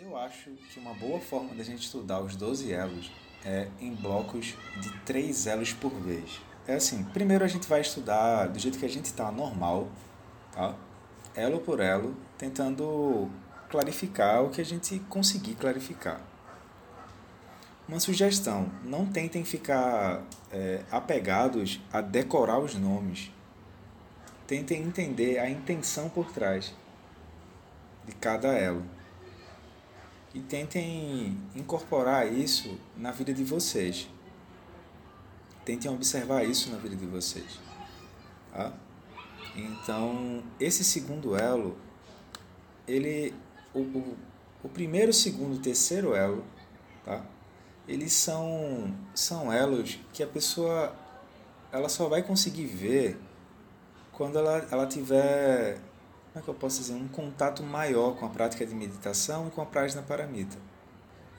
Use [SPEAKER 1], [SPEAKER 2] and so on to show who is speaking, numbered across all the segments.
[SPEAKER 1] Eu acho que uma boa forma da gente estudar os 12 elos é em blocos de 3 elos por vez. É assim, primeiro a gente vai estudar do jeito que a gente está, normal, tá? elo por elo, tentando clarificar o que a gente conseguir clarificar. Uma sugestão: não tentem ficar é, apegados a decorar os nomes. Tentem entender a intenção por trás de cada elo. E tentem incorporar isso na vida de vocês. Tentem observar isso na vida de vocês. Tá? Então, esse segundo elo, ele, o, o, o primeiro, segundo, terceiro elo, tá? eles são, são elos que a pessoa ela só vai conseguir ver quando ela, ela tiver, como é que eu posso dizer, um contato maior com a prática de meditação e com a prática paramita.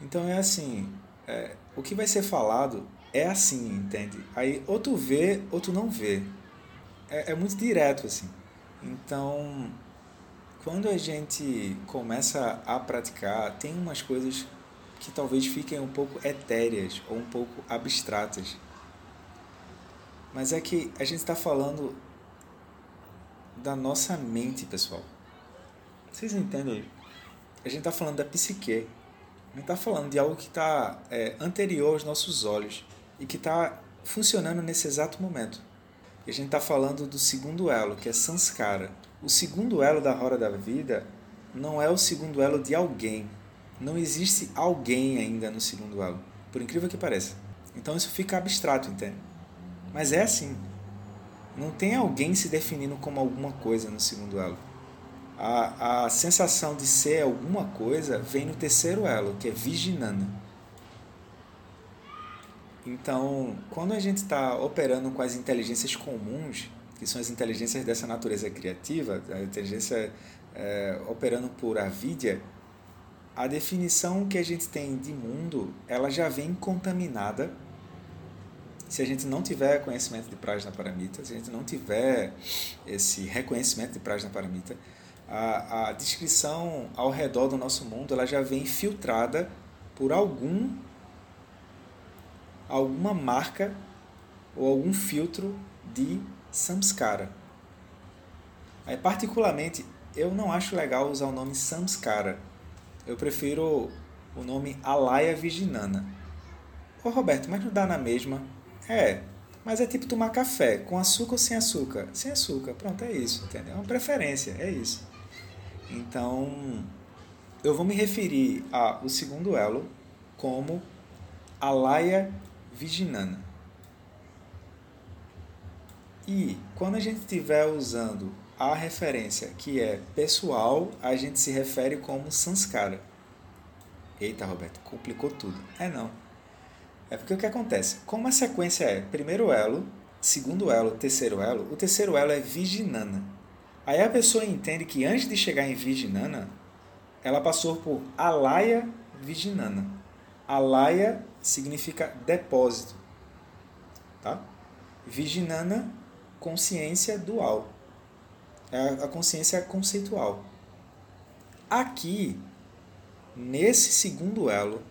[SPEAKER 1] Então é assim, é, o que vai ser falado é assim, entende? Aí ou tu vê ou tu não vê. É, é muito direto assim. Então, quando a gente começa a praticar, tem umas coisas que talvez fiquem um pouco etéreas ou um pouco abstratas. Mas é que a gente está falando da nossa mente, pessoal. Vocês entendem? A gente está falando da psique. A gente está falando de algo que está é, anterior aos nossos olhos e que está funcionando nesse exato momento. E a gente está falando do segundo elo, que é Sanskara. O segundo elo da roda da vida não é o segundo elo de alguém, não existe alguém ainda no segundo elo, por incrível que pareça. Então isso fica abstrato, entende? Mas é assim. Não tem alguém se definindo como alguma coisa no segundo elo. A, a sensação de ser alguma coisa vem no terceiro elo, que é Vijnana. Então, quando a gente está operando com as inteligências comuns, que são as inteligências dessa natureza criativa, a inteligência é, operando por avidya, a definição que a gente tem de mundo, ela já vem contaminada. Se a gente não tiver conhecimento de Prajna Paramita, se a gente não tiver esse reconhecimento de Prajna Paramita, a, a descrição ao redor do nosso mundo, ela já vem filtrada por algum alguma marca ou algum filtro de samskara. Aí, particularmente, eu não acho legal usar o nome samskara eu prefiro o nome Alaya Viginana. Ô Roberto, mas não dá na mesma? É, mas é tipo tomar café, com açúcar ou sem açúcar? Sem açúcar, pronto, é isso, entendeu? É uma preferência, é isso. Então, eu vou me referir ao segundo elo como Alaya Viginana. E quando a gente estiver usando a referência que é pessoal, a gente se refere como sanskara. Eita, Roberto, complicou tudo. É não. É porque o que acontece? Como a sequência é primeiro elo, segundo elo, terceiro elo, o terceiro elo é Vijnana. Aí a pessoa entende que antes de chegar em Vijnana, ela passou por Alaya Vijnana. Alaya significa depósito. Tá? Vijnana, consciência dual é a consciência conceitual. Aqui, nesse segundo elo,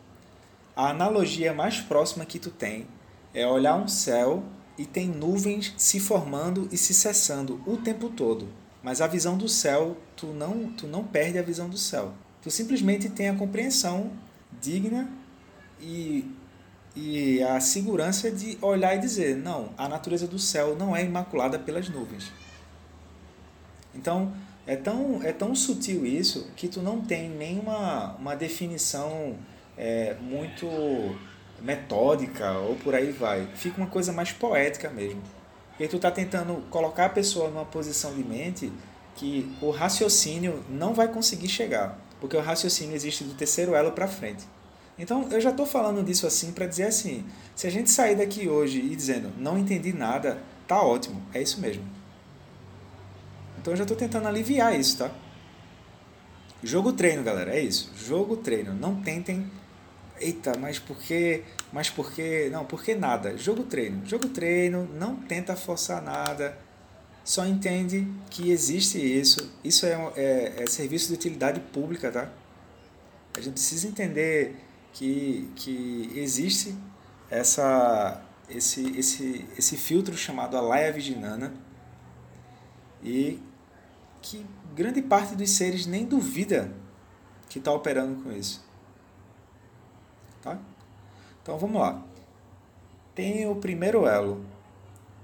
[SPEAKER 1] a analogia mais próxima que tu tem é olhar um céu e tem nuvens se formando e se cessando o tempo todo. Mas a visão do céu, tu não, tu não perde a visão do céu. Tu simplesmente tem a compreensão digna e, e a segurança de olhar e dizer: não, a natureza do céu não é imaculada pelas nuvens. Então, é tão, é tão sutil isso que tu não tem nenhuma uma definição é, muito metódica ou por aí vai. Fica uma coisa mais poética mesmo. E tu está tentando colocar a pessoa numa posição de mente que o raciocínio não vai conseguir chegar, porque o raciocínio existe do terceiro elo para frente. Então, eu já estou falando disso assim para dizer assim, se a gente sair daqui hoje e dizendo não entendi nada, tá ótimo, é isso mesmo. Então eu já estou tentando aliviar isso, tá? Jogo treino, galera, é isso. Jogo treino. Não tentem. Eita, mas por que? Mas por que? Não, por que nada? Jogo treino. Jogo treino, não tenta forçar nada. Só entende que existe isso. Isso é, é, é serviço de utilidade pública, tá? A gente precisa entender que, que existe essa, esse, esse, esse filtro chamado Alaya Viginana e que grande parte dos seres nem duvida que está operando com isso. Tá? Então vamos lá. Tem o primeiro elo.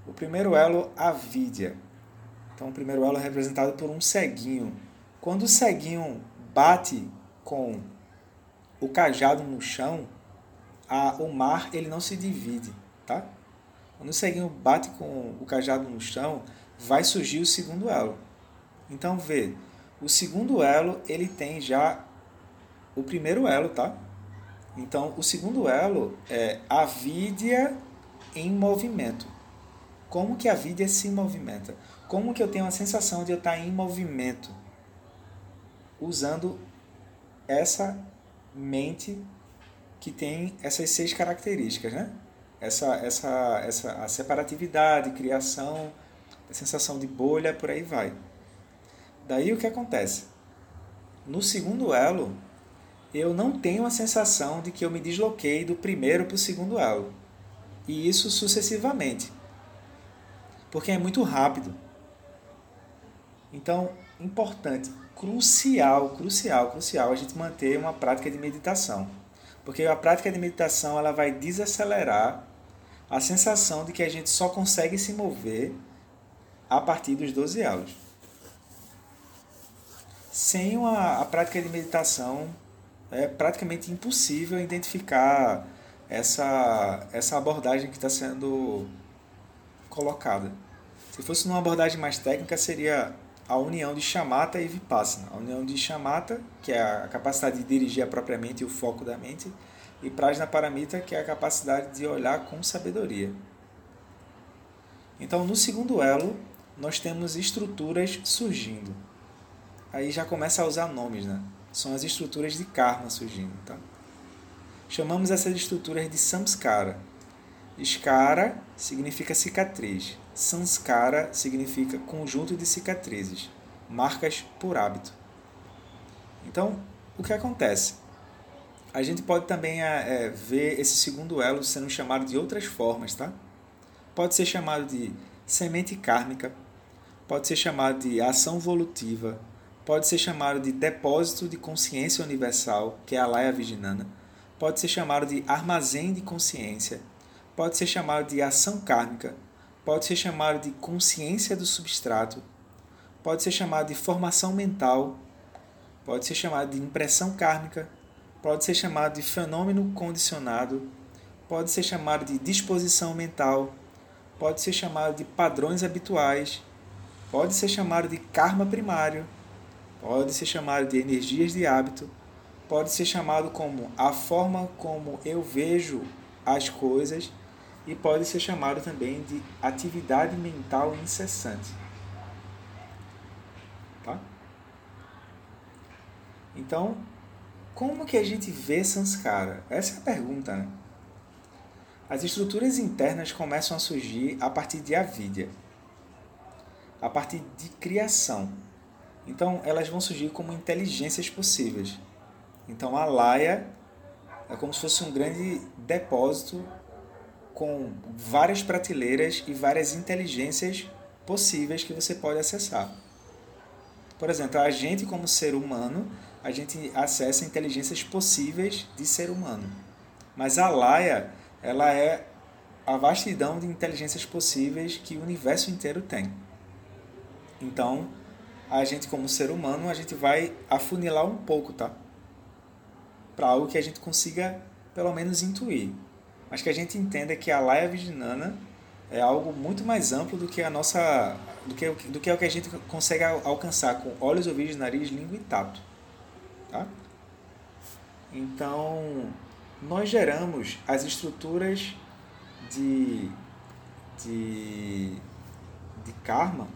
[SPEAKER 1] O primeiro elo, a vidya. Então o primeiro elo é representado por um ceguinho. Quando o ceguinho bate com o cajado no chão, a, o mar ele não se divide, tá? Quando o ceguinho bate com o cajado no chão, vai surgir o segundo elo. Então vê, o segundo elo ele tem já o primeiro elo, tá? Então o segundo elo é a vidya em movimento. Como que a vidya se movimenta? Como que eu tenho a sensação de eu estar em movimento? Usando essa mente que tem essas seis características, né? Essa, essa, essa a separatividade, criação, a sensação de bolha, por aí vai. Daí o que acontece? No segundo elo, eu não tenho a sensação de que eu me desloquei do primeiro para o segundo elo. E isso sucessivamente. Porque é muito rápido. Então, importante, crucial, crucial, crucial a gente manter uma prática de meditação. Porque a prática de meditação ela vai desacelerar a sensação de que a gente só consegue se mover a partir dos 12 elos. Sem uma, a prática de meditação, é praticamente impossível identificar essa, essa abordagem que está sendo colocada. Se fosse numa abordagem mais técnica, seria a união de chamata e vipassana. A união de chamata, que é a capacidade de dirigir a própria mente e o foco da mente, e prajna paramita, que é a capacidade de olhar com sabedoria. Então, no segundo elo, nós temos estruturas surgindo. Aí já começa a usar nomes, né? São as estruturas de karma surgindo, tá? Chamamos essas estruturas de samskara. Skara significa cicatriz. Sanskara significa conjunto de cicatrizes, marcas por hábito. Então, o que acontece? A gente pode também é, ver esse segundo elo sendo chamado de outras formas, tá? Pode ser chamado de semente kármica, pode ser chamado de ação volutiva, pode ser chamado de depósito de consciência universal, que é a Laya Viginana, pode ser chamado de armazém de consciência, pode ser chamado de ação kármica, pode ser chamado de consciência do substrato, pode ser chamado de formação mental, pode ser chamado de impressão kármica, pode ser chamado de fenômeno condicionado, pode ser chamado de disposição mental, pode ser chamado de padrões habituais, pode ser chamado de karma primário, pode ser chamado de energias de hábito, pode ser chamado como a forma como eu vejo as coisas e pode ser chamado também de atividade mental incessante. Tá? Então, como que a gente vê Sanskara? Essa é a pergunta, né? As estruturas internas começam a surgir a partir de avidya, a partir de criação. Então, elas vão surgir como inteligências possíveis. Então, a Laya é como se fosse um grande depósito com várias prateleiras e várias inteligências possíveis que você pode acessar. Por exemplo, a gente como ser humano, a gente acessa inteligências possíveis de ser humano. Mas a Laia, ela é a vastidão de inteligências possíveis que o universo inteiro tem. Então, a gente como ser humano, a gente vai afunilar um pouco, tá? Para algo que a gente consiga pelo menos intuir mas que a gente entenda que a laia viginana é algo muito mais amplo do que a nossa do que do que é o que a gente consegue alcançar com olhos, ouvidos, nariz, língua e tato, tá? Então, nós geramos as estruturas de de de karma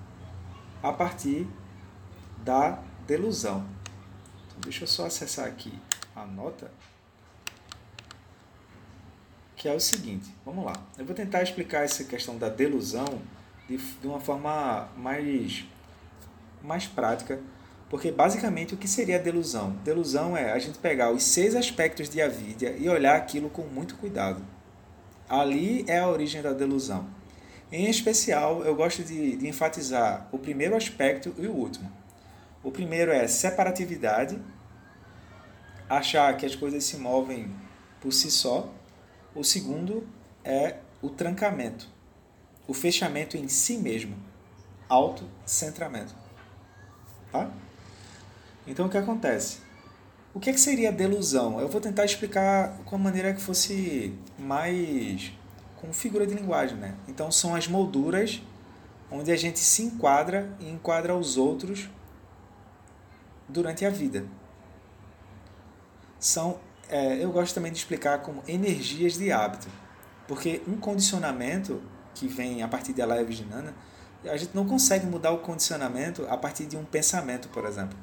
[SPEAKER 1] a partir da delusão. Então, deixa eu só acessar aqui a nota que é o seguinte, vamos lá. Eu vou tentar explicar essa questão da delusão de, de uma forma mais, mais prática, Porque basicamente o que seria delusão? Delusão é a gente pegar os seis aspectos de avidia e olhar aquilo com muito cuidado. Ali é a origem da delusão. Em especial, eu gosto de, de enfatizar o primeiro aspecto e o último. O primeiro é separatividade, achar que as coisas se movem por si só. O segundo é o trancamento, o fechamento em si mesmo, autocentramento. Tá? Então o que acontece? O que, é que seria delusão? Eu vou tentar explicar com a maneira que fosse mais com figura de linguagem, né? Então são as molduras onde a gente se enquadra e enquadra os outros durante a vida. São, é, eu gosto também de explicar como energias de hábito, porque um condicionamento que vem a partir da Laia Viginana, a gente não consegue mudar o condicionamento a partir de um pensamento, por exemplo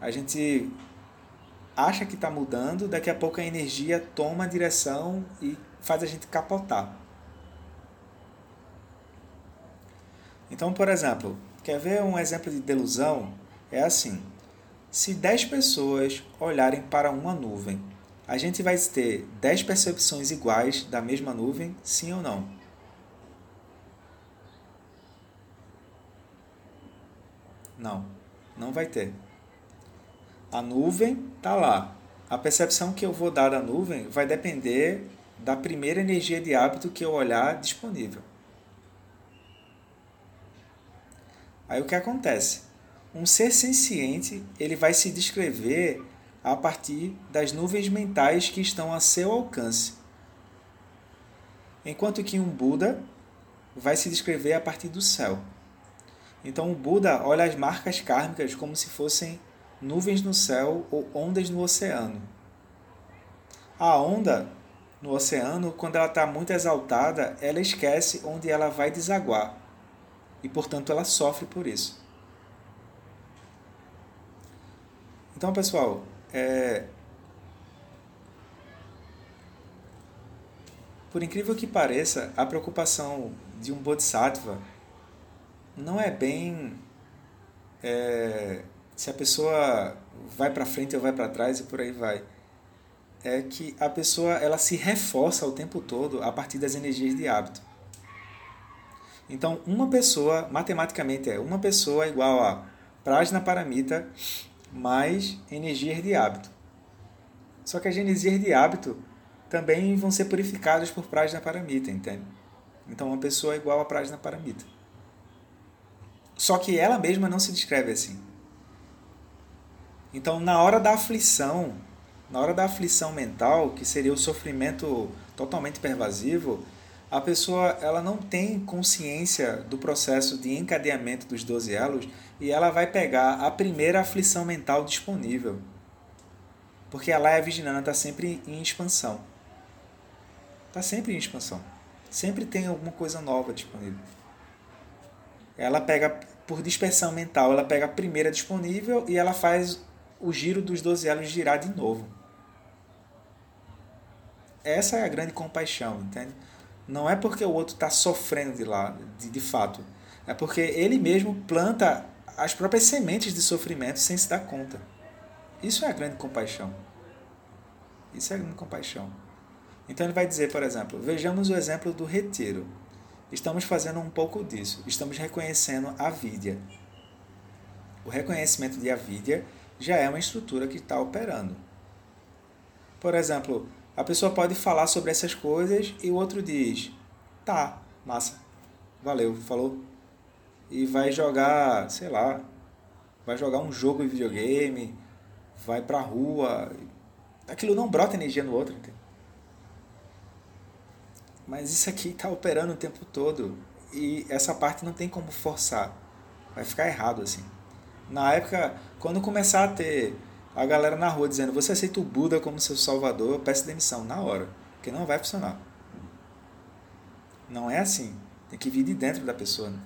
[SPEAKER 1] a gente acha que está mudando, daqui a pouco a energia toma a direção e faz a gente capotar. Então, por exemplo, quer ver um exemplo de delusão? É assim: se 10 pessoas olharem para uma nuvem, a gente vai ter 10 percepções iguais da mesma nuvem, sim ou não? Não, não vai ter. A nuvem está lá. A percepção que eu vou dar da nuvem vai depender da primeira energia de hábito que eu olhar disponível. Aí o que acontece? Um ser senciente, ele vai se descrever a partir das nuvens mentais que estão a seu alcance. Enquanto que um Buda vai se descrever a partir do céu. Então o Buda olha as marcas kármicas como se fossem nuvens no céu ou ondas no oceano. A onda no oceano, quando ela está muito exaltada, ela esquece onde ela vai desaguar e, portanto, ela sofre por isso. Então, pessoal, é... por incrível que pareça, a preocupação de um bodhisattva não é bem é se a pessoa vai para frente ou vai para trás e por aí vai. É que a pessoa ela se reforça o tempo todo a partir das energias de hábito. Então, uma pessoa, matematicamente é uma pessoa igual a prajna paramita mais energias de hábito. Só que as energias de hábito também vão ser purificadas por prajna paramita, entende? Então, uma pessoa é igual a prajna paramita. Só que ela mesma não se descreve assim. Então, na hora da aflição, na hora da aflição mental, que seria o sofrimento totalmente pervasivo, a pessoa ela não tem consciência do processo de encadeamento dos 12 elos e ela vai pegar a primeira aflição mental disponível. Porque a Laia Viginana está sempre em expansão. Está sempre em expansão. Sempre tem alguma coisa nova disponível. Ela pega, por dispersão mental, ela pega a primeira disponível e ela faz o giro dos 12 elos girar de novo. Essa é a grande compaixão, entende? Não é porque o outro está sofrendo de lá, de, de fato. É porque ele mesmo planta as próprias sementes de sofrimento sem se dar conta. Isso é a grande compaixão. Isso é a grande compaixão. Então ele vai dizer, por exemplo, vejamos o exemplo do retiro. Estamos fazendo um pouco disso. Estamos reconhecendo a vidya. O reconhecimento de avidya já é uma estrutura que está operando. Por exemplo, a pessoa pode falar sobre essas coisas e o outro diz: tá, massa, valeu, falou. E vai jogar, sei lá, vai jogar um jogo de videogame, vai pra rua. Aquilo não brota energia no outro. Entende? Mas isso aqui está operando o tempo todo e essa parte não tem como forçar. Vai ficar errado assim. Na época, quando começar a ter a galera na rua dizendo você aceita o Buda como seu salvador, eu peço demissão na hora, porque não vai funcionar. Não é assim. Tem que vir de dentro da pessoa. Né?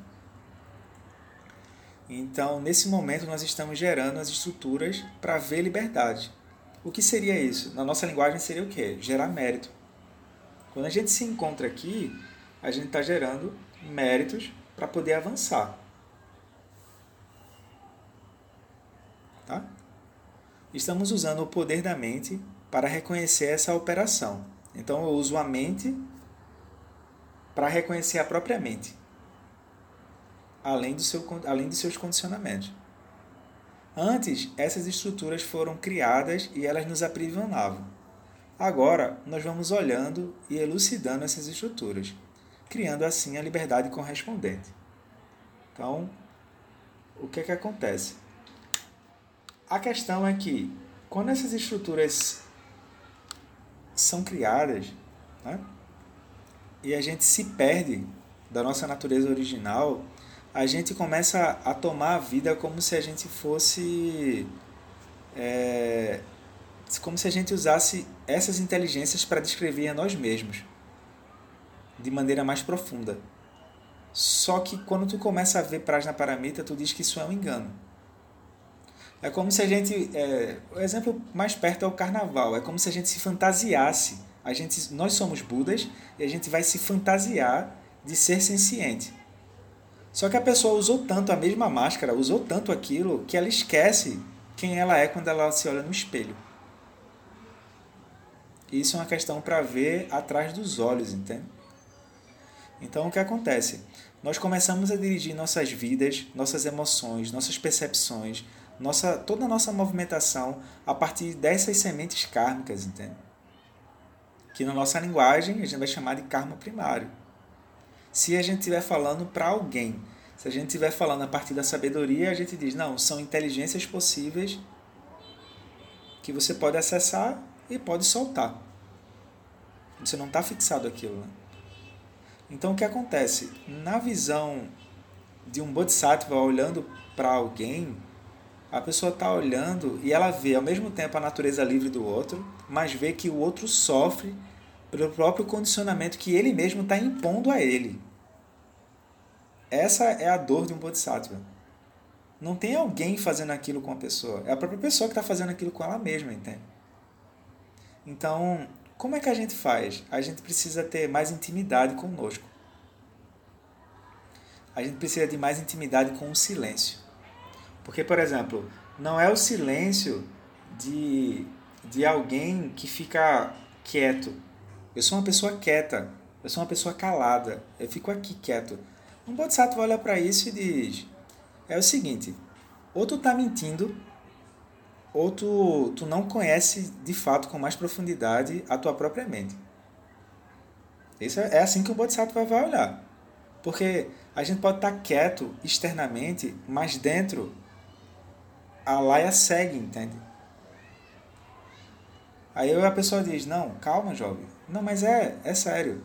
[SPEAKER 1] Então, nesse momento, nós estamos gerando as estruturas para ver liberdade. O que seria isso? Na nossa linguagem seria o quê? Gerar mérito. Quando a gente se encontra aqui, a gente está gerando méritos para poder avançar. Estamos usando o poder da mente para reconhecer essa operação. Então eu uso a mente para reconhecer a própria mente, além, do seu, além de seus condicionamentos. Antes, essas estruturas foram criadas e elas nos aprisionavam. Agora, nós vamos olhando e elucidando essas estruturas, criando assim a liberdade correspondente. Então, o que é que acontece? A questão é que, quando essas estruturas são criadas, né, e a gente se perde da nossa natureza original, a gente começa a tomar a vida como se a gente fosse. É, como se a gente usasse essas inteligências para descrever a nós mesmos de maneira mais profunda. Só que quando tu começa a ver Prajna Paramita, tu diz que isso é um engano. É como se a gente. É, o exemplo mais perto é o carnaval. É como se a gente se fantasiasse. A gente, nós somos Budas e a gente vai se fantasiar de ser senciente. Só que a pessoa usou tanto a mesma máscara, usou tanto aquilo, que ela esquece quem ela é quando ela se olha no espelho. Isso é uma questão para ver atrás dos olhos, entende? Então o que acontece? Nós começamos a dirigir nossas vidas, nossas emoções, nossas percepções, nossa, toda a nossa movimentação a partir dessas sementes kármicas, entende? Que na nossa linguagem a gente vai chamar de karma primário se a gente estiver falando para alguém. Se a gente estiver falando a partir da sabedoria, a gente diz, não, são inteligências possíveis que você pode acessar e pode soltar. Você não está fixado aquilo. Né? Então o que acontece? Na visão de um Bodhisattva olhando para alguém, a pessoa está olhando e ela vê ao mesmo tempo a natureza livre do outro, mas vê que o outro sofre pelo próprio condicionamento que ele mesmo está impondo a ele. Essa é a dor de um bodhisattva. Não tem alguém fazendo aquilo com a pessoa. É a própria pessoa que está fazendo aquilo com ela mesma, entende? Então, como é que a gente faz? A gente precisa ter mais intimidade conosco. A gente precisa de mais intimidade com o silêncio. Porque, por exemplo, não é o silêncio de, de alguém que fica quieto eu sou uma pessoa quieta. Eu sou uma pessoa calada. Eu fico aqui quieto. Um bodhisattva olha para isso e diz: é o seguinte, ou tu tá mentindo, ou tu, tu não conhece de fato com mais profundidade a tua própria mente. Isso é, é assim que o bodhisattva vai olhar. Porque a gente pode estar tá quieto externamente, mas dentro a laia segue, entende? Aí a pessoa diz: Não, calma, jovem. Não, mas é, é sério.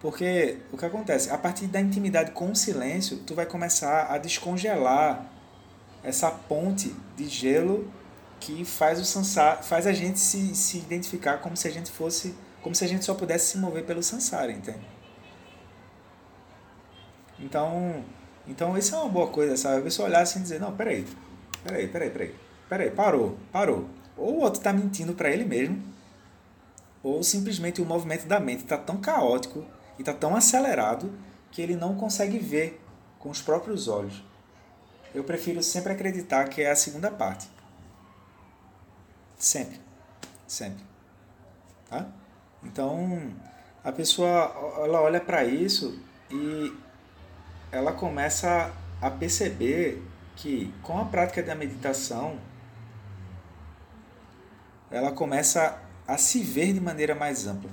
[SPEAKER 1] Porque o que acontece? A partir da intimidade com o silêncio, tu vai começar a descongelar essa ponte de gelo que faz o sansara, faz a gente se, se identificar como se a gente fosse, como se a gente só pudesse se mover pelo sansara, entende? Então, então isso é uma boa coisa, sabe? A pessoa olhar assim e dizer, não, peraí, peraí, peraí, peraí, peraí, parou, parou. Ou o outro está mentindo para ele mesmo, ou simplesmente o movimento da mente está tão caótico e está tão acelerado que ele não consegue ver com os próprios olhos. Eu prefiro sempre acreditar que é a segunda parte. Sempre. Sempre. Tá? Então, a pessoa ela olha para isso e ela começa a perceber que com a prática da meditação ela começa a se ver de maneira mais ampla.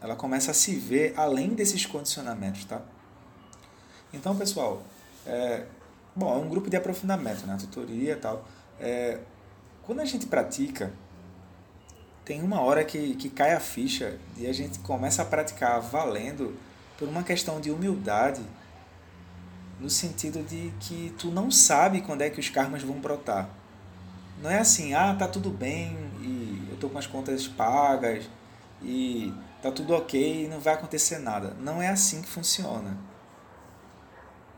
[SPEAKER 1] Ela começa a se ver além desses condicionamentos, tá? Então, pessoal, é, bom, é um grupo de aprofundamento, né? Tutoria e tal. É, quando a gente pratica, tem uma hora que, que cai a ficha e a gente começa a praticar valendo por uma questão de humildade, no sentido de que tu não sabe quando é que os karmas vão brotar. Não é assim, ah, tá tudo bem e eu tô com as contas pagas e tá tudo ok e não vai acontecer nada. Não é assim que funciona.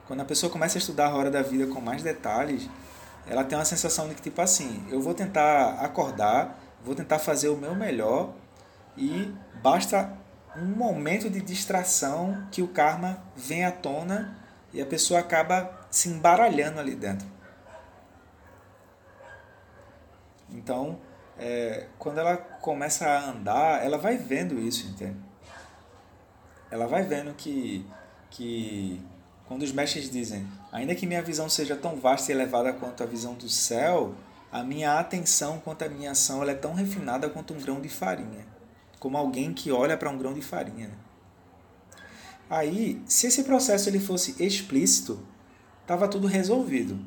[SPEAKER 1] Quando a pessoa começa a estudar a hora da vida com mais detalhes, ela tem uma sensação de que, tipo assim, eu vou tentar acordar, vou tentar fazer o meu melhor e basta um momento de distração que o karma vem à tona e a pessoa acaba se embaralhando ali dentro. Então, é, quando ela começa a andar, ela vai vendo isso, entende? Ela vai vendo que, que quando os mestres dizem, ainda que minha visão seja tão vasta e elevada quanto a visão do céu, a minha atenção quanto a minha ação ela é tão refinada quanto um grão de farinha. Como alguém que olha para um grão de farinha. Né? Aí, se esse processo ele fosse explícito, estava tudo resolvido.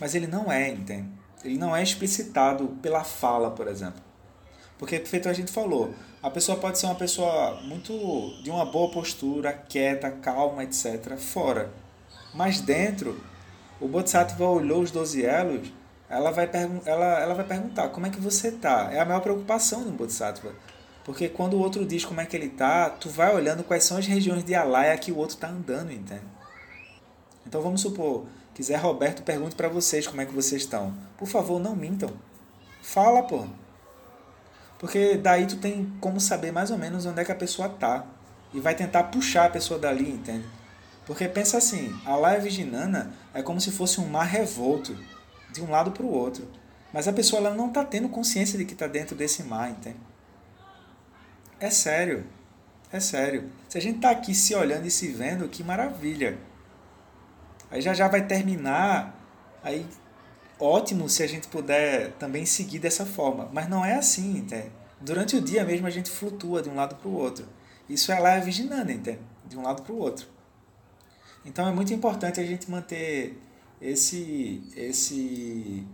[SPEAKER 1] Mas ele não é, entende? Ele não é explicitado pela fala, por exemplo. Porque, feito a gente falou, a pessoa pode ser uma pessoa muito de uma boa postura, quieta, calma, etc., fora. Mas dentro, o Bodhisattva olhou os 12 elos, ela vai, ela, ela vai perguntar como é que você tá. É a maior preocupação do Bodhisattva. Porque quando o outro diz como é que ele tá, tu vai olhando quais são as regiões de Alaya que o outro tá andando, entende? Então vamos supor Zé Roberto pergunte para vocês como é que vocês estão. Por favor, não mintam. Fala, pô. Porque daí tu tem como saber mais ou menos onde é que a pessoa tá. E vai tentar puxar a pessoa dali, entende? Porque pensa assim, a Laia Viginana é como se fosse um mar revolto, de um lado para o outro. Mas a pessoa ela não está tendo consciência de que está dentro desse mar, entende? É sério. É sério. Se a gente está aqui se olhando e se vendo, que maravilha. Aí já já vai terminar. Aí ótimo se a gente puder também seguir dessa forma. Mas não é assim, entende? Durante o dia mesmo a gente flutua de um lado para o outro. Isso é lá vigiando, entende? De um lado para o outro. Então é muito importante a gente manter esse, esse,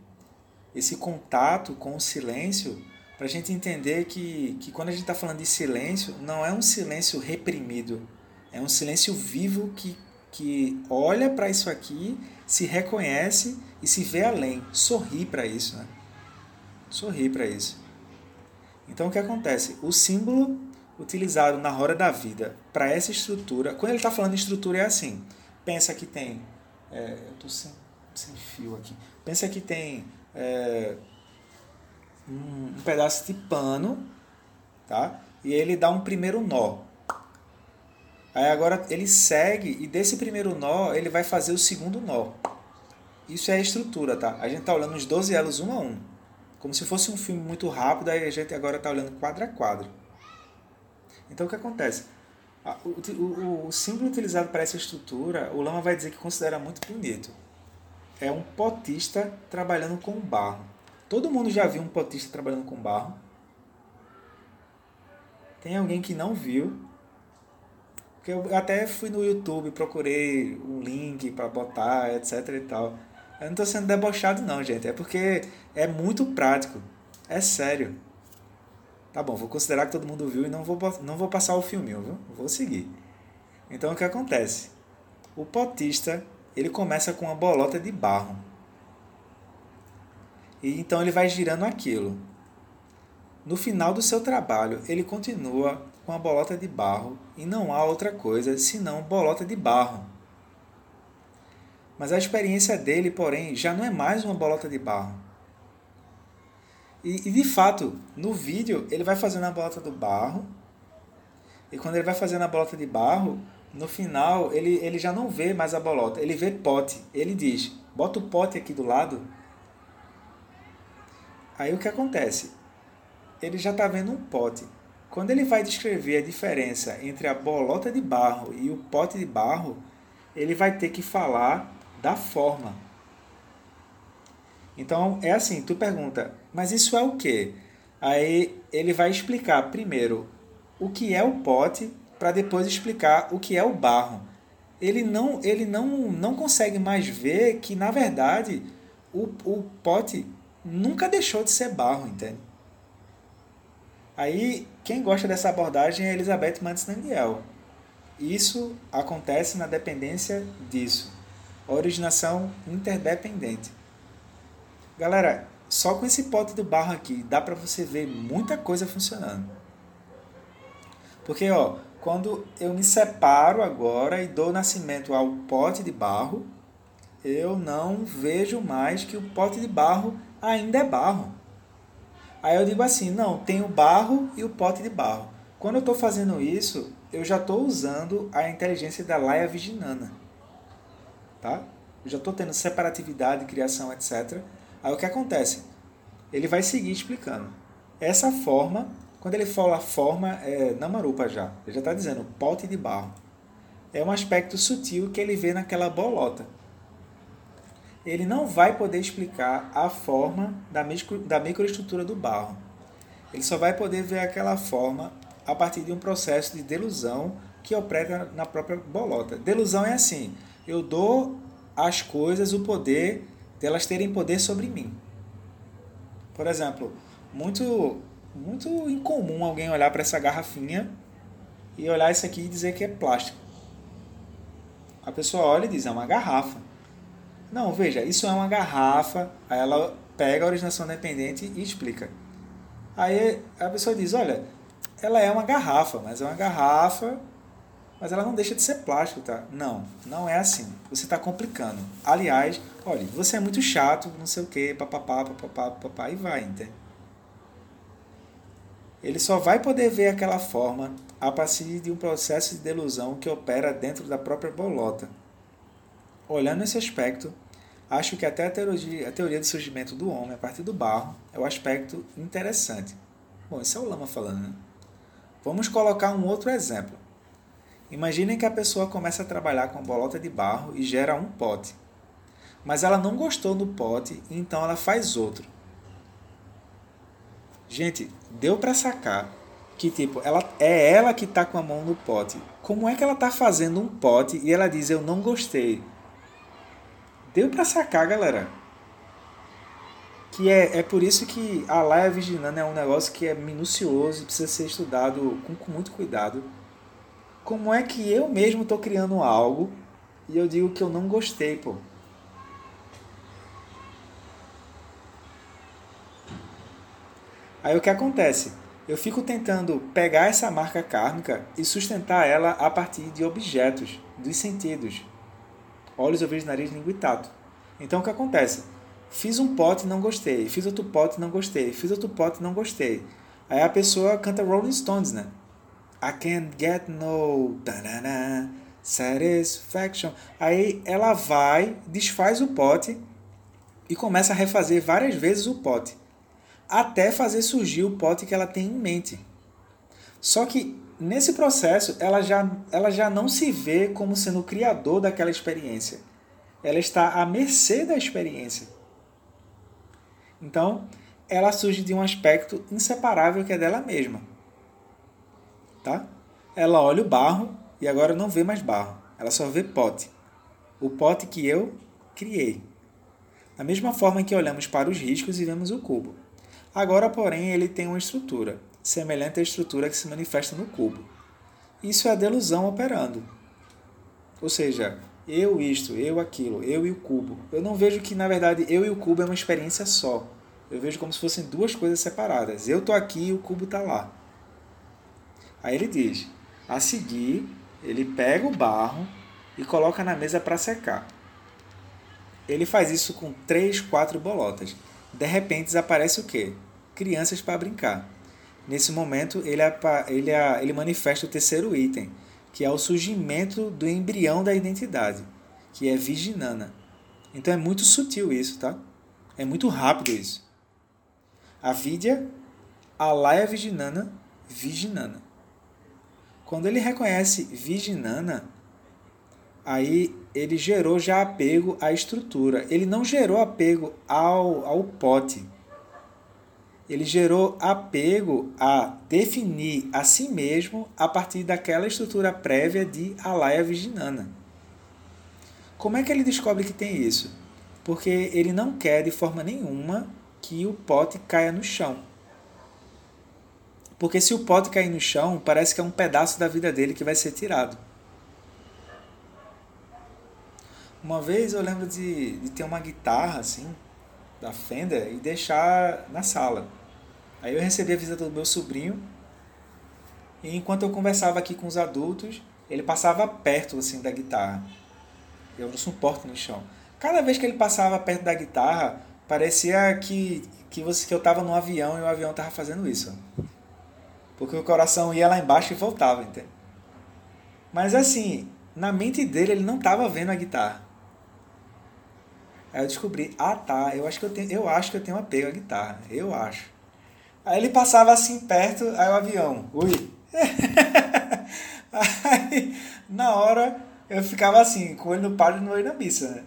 [SPEAKER 1] esse contato com o silêncio para a gente entender que, que quando a gente está falando de silêncio, não é um silêncio reprimido, é um silêncio vivo que, que olha para isso aqui, se reconhece e se vê além, sorri para isso. Né? Sorri para isso. Então o que acontece? O símbolo utilizado na roda da vida para essa estrutura, quando ele está falando estrutura é assim, pensa que tem, é, eu estou sem, sem fio aqui, pensa que tem é, um, um pedaço de pano, tá? E ele dá um primeiro nó. Aí agora ele segue e desse primeiro nó ele vai fazer o segundo nó. Isso é a estrutura, tá? A gente tá olhando os 12 elos um a um. Como se fosse um filme muito rápido, aí a gente agora tá olhando quadro a quadro. Então o que acontece? O, o, o símbolo utilizado para essa estrutura, o Lama vai dizer que considera muito bonito. É um potista trabalhando com barro. Todo mundo já viu um potista trabalhando com barro? Tem alguém que não viu? Porque eu até fui no YouTube, procurei um link para botar, etc e tal. Eu não estou sendo debochado não, gente. É porque é muito prático. É sério. Tá bom, vou considerar que todo mundo viu e não vou, não vou passar o filminho, viu? Vou seguir. Então o que acontece? O potista, ele começa com uma bolota de barro. E então ele vai girando aquilo. No final do seu trabalho, ele continua com a bolota de barro e não há outra coisa senão bolota de barro. Mas a experiência dele, porém, já não é mais uma bolota de barro e, e, de fato, no vídeo, ele vai fazendo a bolota do barro. E quando ele vai fazendo a bolota de barro, no final ele, ele já não vê mais a bolota, ele vê pote. Ele diz: bota o pote aqui do lado. Aí o que acontece? Ele já está vendo um pote. Quando ele vai descrever a diferença entre a bolota de barro e o pote de barro, ele vai ter que falar da forma. Então é assim, tu pergunta, mas isso é o que? Aí ele vai explicar primeiro o que é o pote para depois explicar o que é o barro. Ele não, ele não, não consegue mais ver que na verdade o, o pote nunca deixou de ser barro, entende? Aí quem gosta dessa abordagem é Elizabeth Mantis Nandiel. Isso acontece na dependência disso. Originação interdependente. Galera, só com esse pote do barro aqui dá para você ver muita coisa funcionando. Porque, ó, quando eu me separo agora e dou nascimento ao pote de barro, eu não vejo mais que o pote de barro ainda é barro. Aí eu digo assim, não, tem o barro e o pote de barro. Quando eu estou fazendo isso, eu já estou usando a inteligência da Laia Viginana. Tá? Eu já estou tendo separatividade, criação, etc. Aí o que acontece? ele vai seguir explicando. Essa forma, quando ele fala forma, é namarupa já. Ele já está dizendo pote de barro. É um aspecto sutil que ele vê naquela bolota. Ele não vai poder explicar a forma da, micro, da microestrutura do barro. Ele só vai poder ver aquela forma a partir de um processo de delusão que opera na própria bolota. Delusão é assim: eu dou às coisas o poder delas terem poder sobre mim. Por exemplo, muito muito incomum alguém olhar para essa garrafinha e olhar isso aqui e dizer que é plástico. A pessoa olha e diz, é uma garrafa. Não, veja, isso é uma garrafa. Aí ela pega a originação dependente e explica. Aí a pessoa diz, olha, ela é uma garrafa, mas é uma garrafa, mas ela não deixa de ser plástico, tá? Não, não é assim. Você está complicando. Aliás, olha, você é muito chato, não sei o que, papapá, papapá, papapá, e vai, entende? Ele só vai poder ver aquela forma a partir de um processo de delusão que opera dentro da própria bolota. Olhando esse aspecto, acho que até a teoria, a teoria do surgimento do homem a partir do barro é um aspecto interessante. Bom, isso é o Lama falando, né? Vamos colocar um outro exemplo. Imaginem que a pessoa começa a trabalhar com bolota de barro e gera um pote. Mas ela não gostou do pote, então ela faz outro. Gente, deu para sacar que tipo, ela é ela que tá com a mão no pote. Como é que ela tá fazendo um pote e ela diz eu não gostei? Deu para sacar, galera. Que é, é por isso que a laia vigilando é um negócio que é minucioso e precisa ser estudado com, com muito cuidado. Como é que eu mesmo tô criando algo e eu digo que eu não gostei, pô? Aí o que acontece? Eu fico tentando pegar essa marca kármica e sustentar ela a partir de objetos, dos sentidos. Olhos, ouvidos, nariz, língua e tato. Então o que acontece? Fiz um pote não gostei, fiz outro pote não gostei, fiz outro pote não gostei. Aí a pessoa canta Rolling Stones, né? I can't get no tanana, satisfaction. Aí ela vai, desfaz o pote e começa a refazer várias vezes o pote até fazer surgir o pote que ela tem em mente. Só que nesse processo ela já, ela já não se vê como sendo o criador daquela experiência. Ela está à mercê da experiência. Então, ela surge de um aspecto inseparável que é dela mesma. Tá? Ela olha o barro e agora não vê mais barro. Ela só vê pote. O pote que eu criei. Da mesma forma que olhamos para os riscos e vemos o cubo. Agora, porém, ele tem uma estrutura, semelhante à estrutura que se manifesta no cubo. Isso é a delusão operando. Ou seja, eu isto, eu aquilo, eu e o cubo. Eu não vejo que, na verdade, eu e o cubo é uma experiência só. Eu vejo como se fossem duas coisas separadas. Eu estou aqui e o cubo está lá. Aí ele diz: a seguir, ele pega o barro e coloca na mesa para secar. Ele faz isso com três, quatro bolotas. De repente aparece o quê? Crianças para brincar. Nesse momento, ele, ele, ele manifesta o terceiro item, que é o surgimento do embrião da identidade, que é Viginana. Então é muito sutil isso, tá? É muito rápido isso. A Vidya, Alaya Viginana, Viginana. Quando ele reconhece Viginana, aí ele gerou já apego à estrutura. Ele não gerou apego ao, ao pote. Ele gerou apego a definir a si mesmo a partir daquela estrutura prévia de Alaya Viginana. Como é que ele descobre que tem isso? Porque ele não quer de forma nenhuma que o pote caia no chão. Porque se o pote cair no chão, parece que é um pedaço da vida dele que vai ser tirado. Uma vez eu lembro de, de ter uma guitarra assim, da Fender, e deixar na sala. Aí eu recebi a visita do meu sobrinho, e enquanto eu conversava aqui com os adultos, ele passava perto assim da guitarra. Eu não suporto no chão. Cada vez que ele passava perto da guitarra, parecia que, que, você, que eu estava num avião e o avião estava fazendo isso. Porque o coração ia lá embaixo e voltava, entende? Mas assim, na mente dele ele não estava vendo a guitarra. Aí eu descobri, ah tá, eu acho que eu tenho, eu acho que eu tenho apego à guitarra, eu acho. Aí ele passava assim perto, aí o avião, ui. aí, na hora, eu ficava assim, com o olho no padre e no olho na missa, né?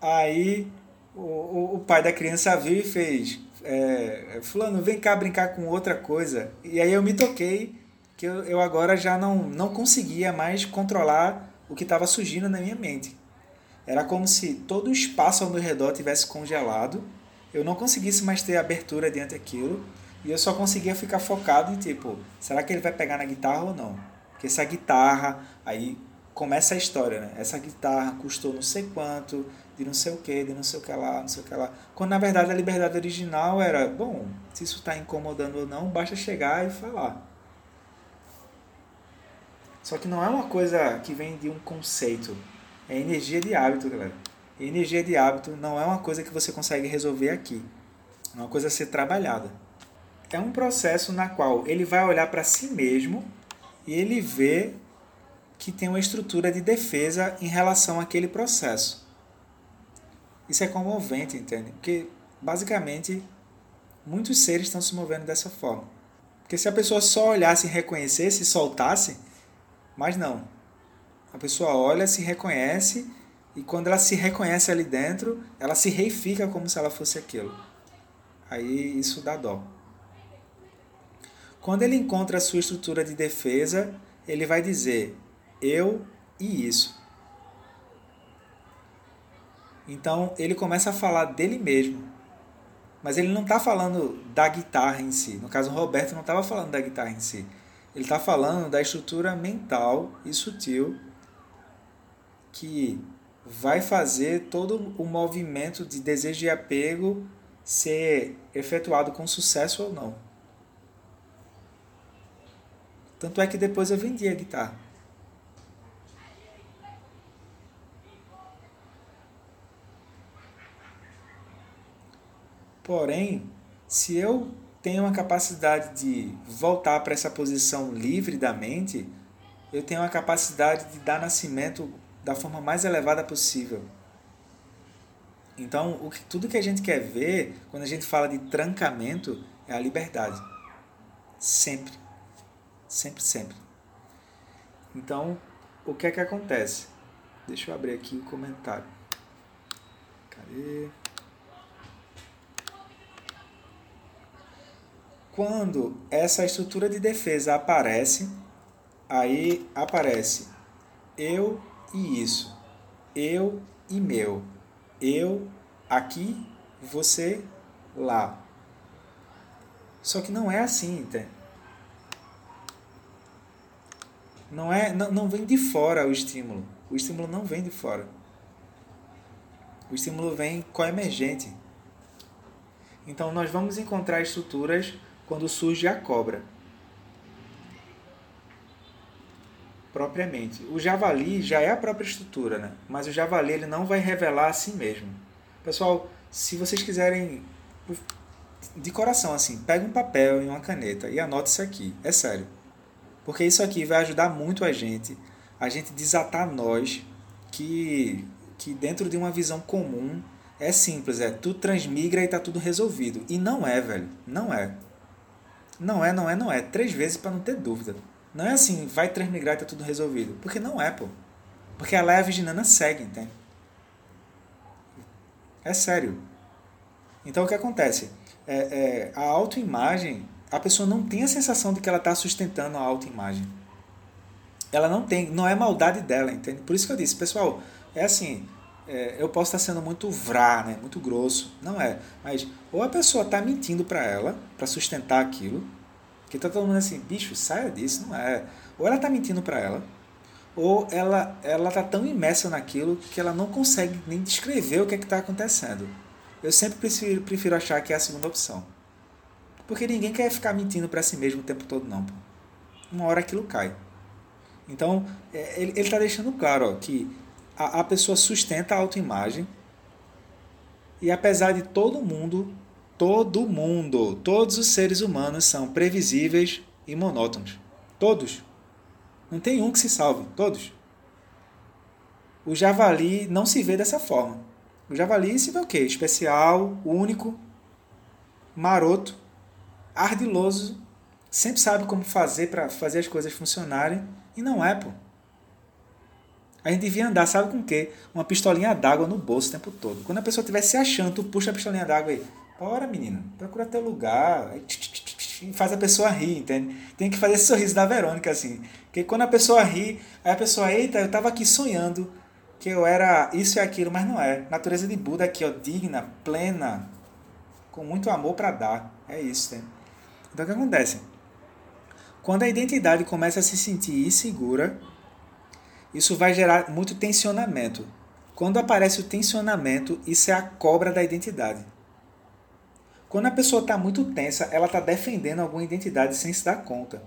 [SPEAKER 1] Aí o, o, o pai da criança viu e fez, é, fulano, vem cá brincar com outra coisa. E aí eu me toquei que eu, eu agora já não, não conseguia mais controlar o que estava surgindo na minha mente. Era como se todo o espaço ao meu redor tivesse congelado, eu não conseguisse mais ter abertura diante daquilo, e eu só conseguia ficar focado em tipo, será que ele vai pegar na guitarra ou não? Porque essa guitarra, aí começa a história, né? Essa guitarra custou não sei quanto, de não sei o que, de não sei o que lá, não sei o que lá. Quando na verdade a liberdade original era, bom, se isso está incomodando ou não, basta chegar e falar. Só que não é uma coisa que vem de um conceito, é energia de hábito, galera. Energia de hábito não é uma coisa que você consegue resolver aqui. É uma coisa a ser trabalhada. É um processo na qual ele vai olhar para si mesmo e ele vê que tem uma estrutura de defesa em relação àquele processo. Isso é comovente, entende? Porque, basicamente, muitos seres estão se movendo dessa forma. Porque se a pessoa só olhasse e reconhecesse, soltasse, mas não. A pessoa olha, se reconhece, e quando ela se reconhece ali dentro, ela se reifica como se ela fosse aquilo. Aí isso dá dó. Quando ele encontra a sua estrutura de defesa, ele vai dizer eu e isso. Então ele começa a falar dele mesmo. Mas ele não está falando da guitarra em si. No caso, o Roberto não estava falando da guitarra em si. Ele está falando da estrutura mental e sutil que vai fazer todo o movimento de desejo e apego ser efetuado com sucesso ou não. Tanto é que depois eu vendi a guitarra. Porém, se eu tenho a capacidade de voltar para essa posição livre da mente, eu tenho a capacidade de dar nascimento da forma mais elevada possível. Então, o que, tudo que a gente quer ver quando a gente fala de trancamento é a liberdade. Sempre. Sempre, sempre. Então, o que é que acontece? Deixa eu abrir aqui o comentário. Cadê? Quando essa estrutura de defesa aparece, aí aparece eu e isso, eu e meu, eu aqui, você lá. Só que não é assim, entende? Não, é, não, não vem de fora o estímulo. O estímulo não vem de fora. O estímulo vem coemergente. Então nós vamos encontrar estruturas quando surge a cobra. Propriamente. O javali já é a própria estrutura, né? mas o javali ele não vai revelar a si mesmo. Pessoal, se vocês quiserem, de coração assim, pega um papel e uma caneta e anote isso aqui. É sério. Porque isso aqui vai ajudar muito a gente, a gente desatar nós que, que dentro de uma visão comum é simples, é tu transmigra e tá tudo resolvido. E não é, velho. Não é. Não é, não é, não é. Três vezes para não ter dúvida. Não é assim, vai transmigrar e tá tudo resolvido. Porque não é, pô. Porque a Leia Virginiana segue, entende? É sério. Então o que acontece? É, é, a autoimagem, a pessoa não tem a sensação de que ela está sustentando a autoimagem. Ela não tem, não é maldade dela, entende? Por isso que eu disse, pessoal, é assim, é, eu posso estar sendo muito vrá, né? muito grosso. Não é. Mas ou a pessoa está mentindo para ela, para sustentar aquilo, que está todo mundo assim, bicho, saia disso, não é. Ou ela está mentindo para ela, ou ela ela está tão imersa naquilo que ela não consegue nem descrever o que é está acontecendo. Eu sempre prefiro, prefiro achar que é a segunda opção. Porque ninguém quer ficar mentindo para si mesmo o tempo todo, não. Pô. Uma hora aquilo cai. Então, é, ele está deixando claro ó, que a, a pessoa sustenta a autoimagem. E apesar de todo mundo, todo mundo, todos os seres humanos são previsíveis e monótonos. Todos. Não tem um que se salve, todos. o javali não se vê dessa forma. O javali se vê o quê? Especial, único, maroto, ardiloso, sempre sabe como fazer para fazer as coisas funcionarem e não é, pô. A gente devia andar, sabe com o quê? Uma pistolinha d'água no bolso o tempo todo. Quando a pessoa estiver se achando, tu puxa a pistolinha d'água aí. Bora, menino, procura teu lugar. Faz a pessoa rir, entende? Tem que fazer esse sorriso da Verônica, assim. Porque quando a pessoa ri, aí a pessoa, eita, eu tava aqui sonhando que eu era isso e aquilo, mas não é. Natureza de Buda aqui, ó, digna, plena, com muito amor para dar. É isso, né? Então o que acontece? Quando a identidade começa a se sentir insegura, isso vai gerar muito tensionamento. Quando aparece o tensionamento, isso é a cobra da identidade. Quando a pessoa está muito tensa, ela está defendendo alguma identidade sem se dar conta.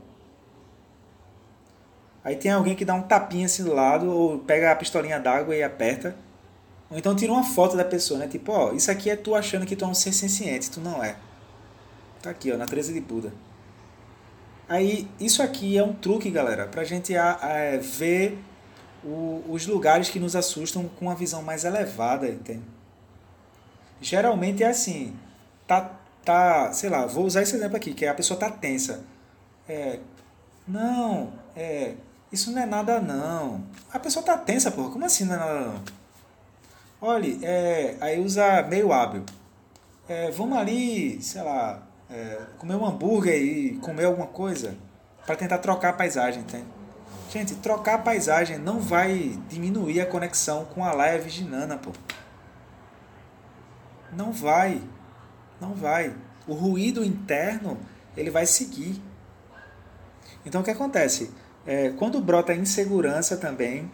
[SPEAKER 1] Aí tem alguém que dá um tapinha assim do lado, ou pega a pistolinha d'água e aperta. Ou então tira uma foto da pessoa, né? Tipo, ó, isso aqui é tu achando que tu é um ser senciente, tu não é. Tá aqui, ó, na 13 de Buda. Aí, isso aqui é um truque, galera, pra gente a, a, ver o, os lugares que nos assustam com uma visão mais elevada, entende? Geralmente é assim, tá, tá, sei lá, vou usar esse exemplo aqui, que a pessoa tá tensa. É, não, é, isso não é nada não. A pessoa tá tensa, porra, como assim não é nada não? Olha, é, aí usa meio hábil. É, vamos ali, sei lá, é, comer um hambúrguer e comer alguma coisa para tentar trocar a paisagem, entende? Gente, trocar a paisagem não vai diminuir a conexão com a Laia Virginana, pô. Não vai. Não vai. O ruído interno, ele vai seguir. Então, o que acontece? É, quando brota insegurança também,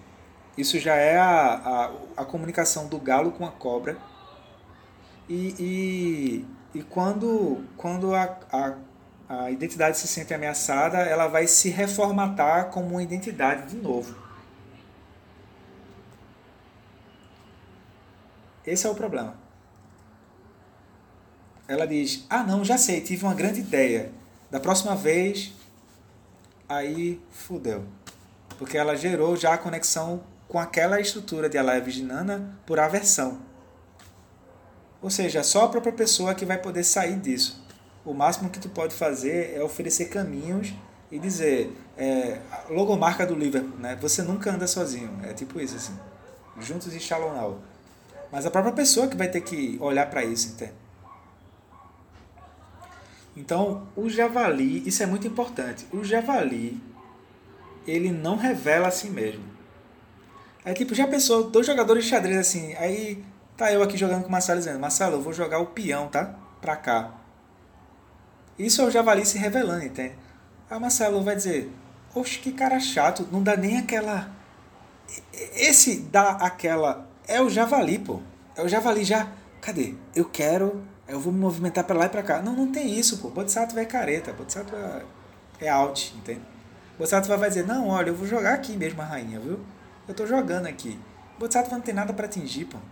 [SPEAKER 1] isso já é a, a, a comunicação do galo com a cobra. E, e, e quando, quando a, a a identidade se sente ameaçada, ela vai se reformatar como uma identidade de novo. Esse é o problema. Ela diz: Ah, não, já sei, tive uma grande ideia. Da próxima vez, aí fudeu. Porque ela gerou já a conexão com aquela estrutura de Alaya Viginana por aversão. Ou seja, só a própria pessoa que vai poder sair disso o máximo que tu pode fazer é oferecer caminhos e dizer, é, logomarca do Liverpool, né? Você nunca anda sozinho. É tipo isso, assim. Juntos e Shalom. Mas a própria pessoa que vai ter que olhar para isso, entende? Então, o javali, isso é muito importante. O javali, ele não revela a si mesmo. É tipo, já pensou, dois jogadores de xadrez assim, aí tá eu aqui jogando com o Marcelo dizendo, Marcelo, eu vou jogar o peão, tá? Pra cá. Isso é o javali se revelando, entende? Aí o Marcelo vai dizer, oxe, que cara chato, não dá nem aquela... Esse dá aquela... É o javali, pô. É o javali já... Cadê? Eu quero... Eu vou me movimentar para lá e para cá. Não, não tem isso, pô. Bodhisattva é careta. Bodhisattva é out, entende? Bodhisattva vai dizer, não, olha, eu vou jogar aqui mesmo a rainha, viu? Eu tô jogando aqui. Bodhisattva não tem nada para atingir, pô. Não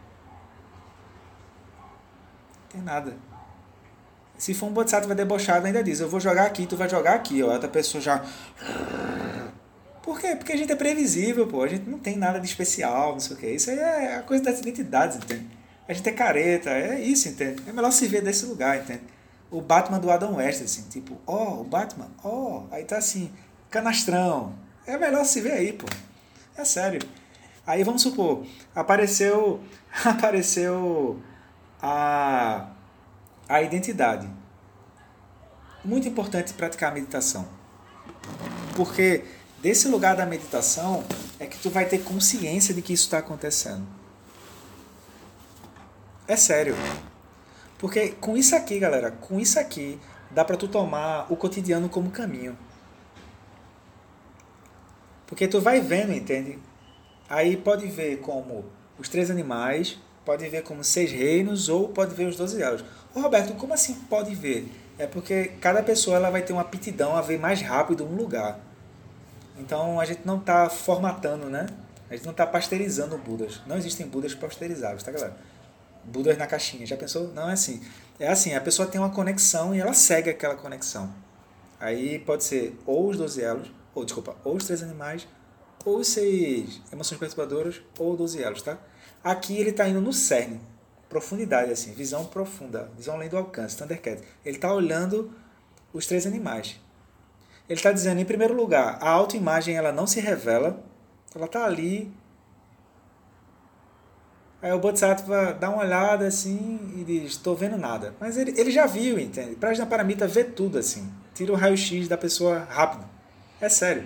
[SPEAKER 1] tem nada. Se for um Bodhisattva debochado, ainda diz: Eu vou jogar aqui, tu vai jogar aqui. Ó, outra pessoa já. Por quê? Porque a gente é previsível, pô. A gente não tem nada de especial, não sei o quê. Isso aí é a coisa das identidades, entende? A gente é careta, é isso, entende? É melhor se ver desse lugar, entende? O Batman do Adam West, assim, tipo, ó, oh, o Batman, ó, oh, aí tá assim, canastrão. É melhor se ver aí, pô. É sério. Aí vamos supor, apareceu. Apareceu a a identidade. Muito importante praticar a meditação. Porque desse lugar da meditação é que tu vai ter consciência de que isso está acontecendo. É sério. Porque com isso aqui, galera, com isso aqui, dá para tu tomar o cotidiano como caminho. Porque tu vai vendo, entende? Aí pode ver como os três animais, pode ver como seis reinos ou pode ver os doze elos. Ô Roberto, como assim pode ver? É porque cada pessoa ela vai ter uma aptidão a ver mais rápido um lugar. Então a gente não está formatando, né? A gente não está pasteurizando Budas. Não existem Budas pasteurizáveis, tá galera? Budas na caixinha. Já pensou? Não é assim. É assim, a pessoa tem uma conexão e ela segue aquela conexão. Aí pode ser ou os 12 elos, ou desculpa, ou os três animais, ou os seis emoções perturbadoras, ou 12 elos, tá? Aqui ele está indo no cerne, profundidade, assim, visão profunda, visão além do alcance, Thundercat. Ele está olhando os três animais. Ele está dizendo, em primeiro lugar, a autoimagem ela não se revela, ela está ali. Aí o Bodhisattva dá uma olhada assim e diz, estou vendo nada. Mas ele, ele já viu, entende? Prajnaparamita vê tudo assim. Tira o raio-x da pessoa rápido. É sério.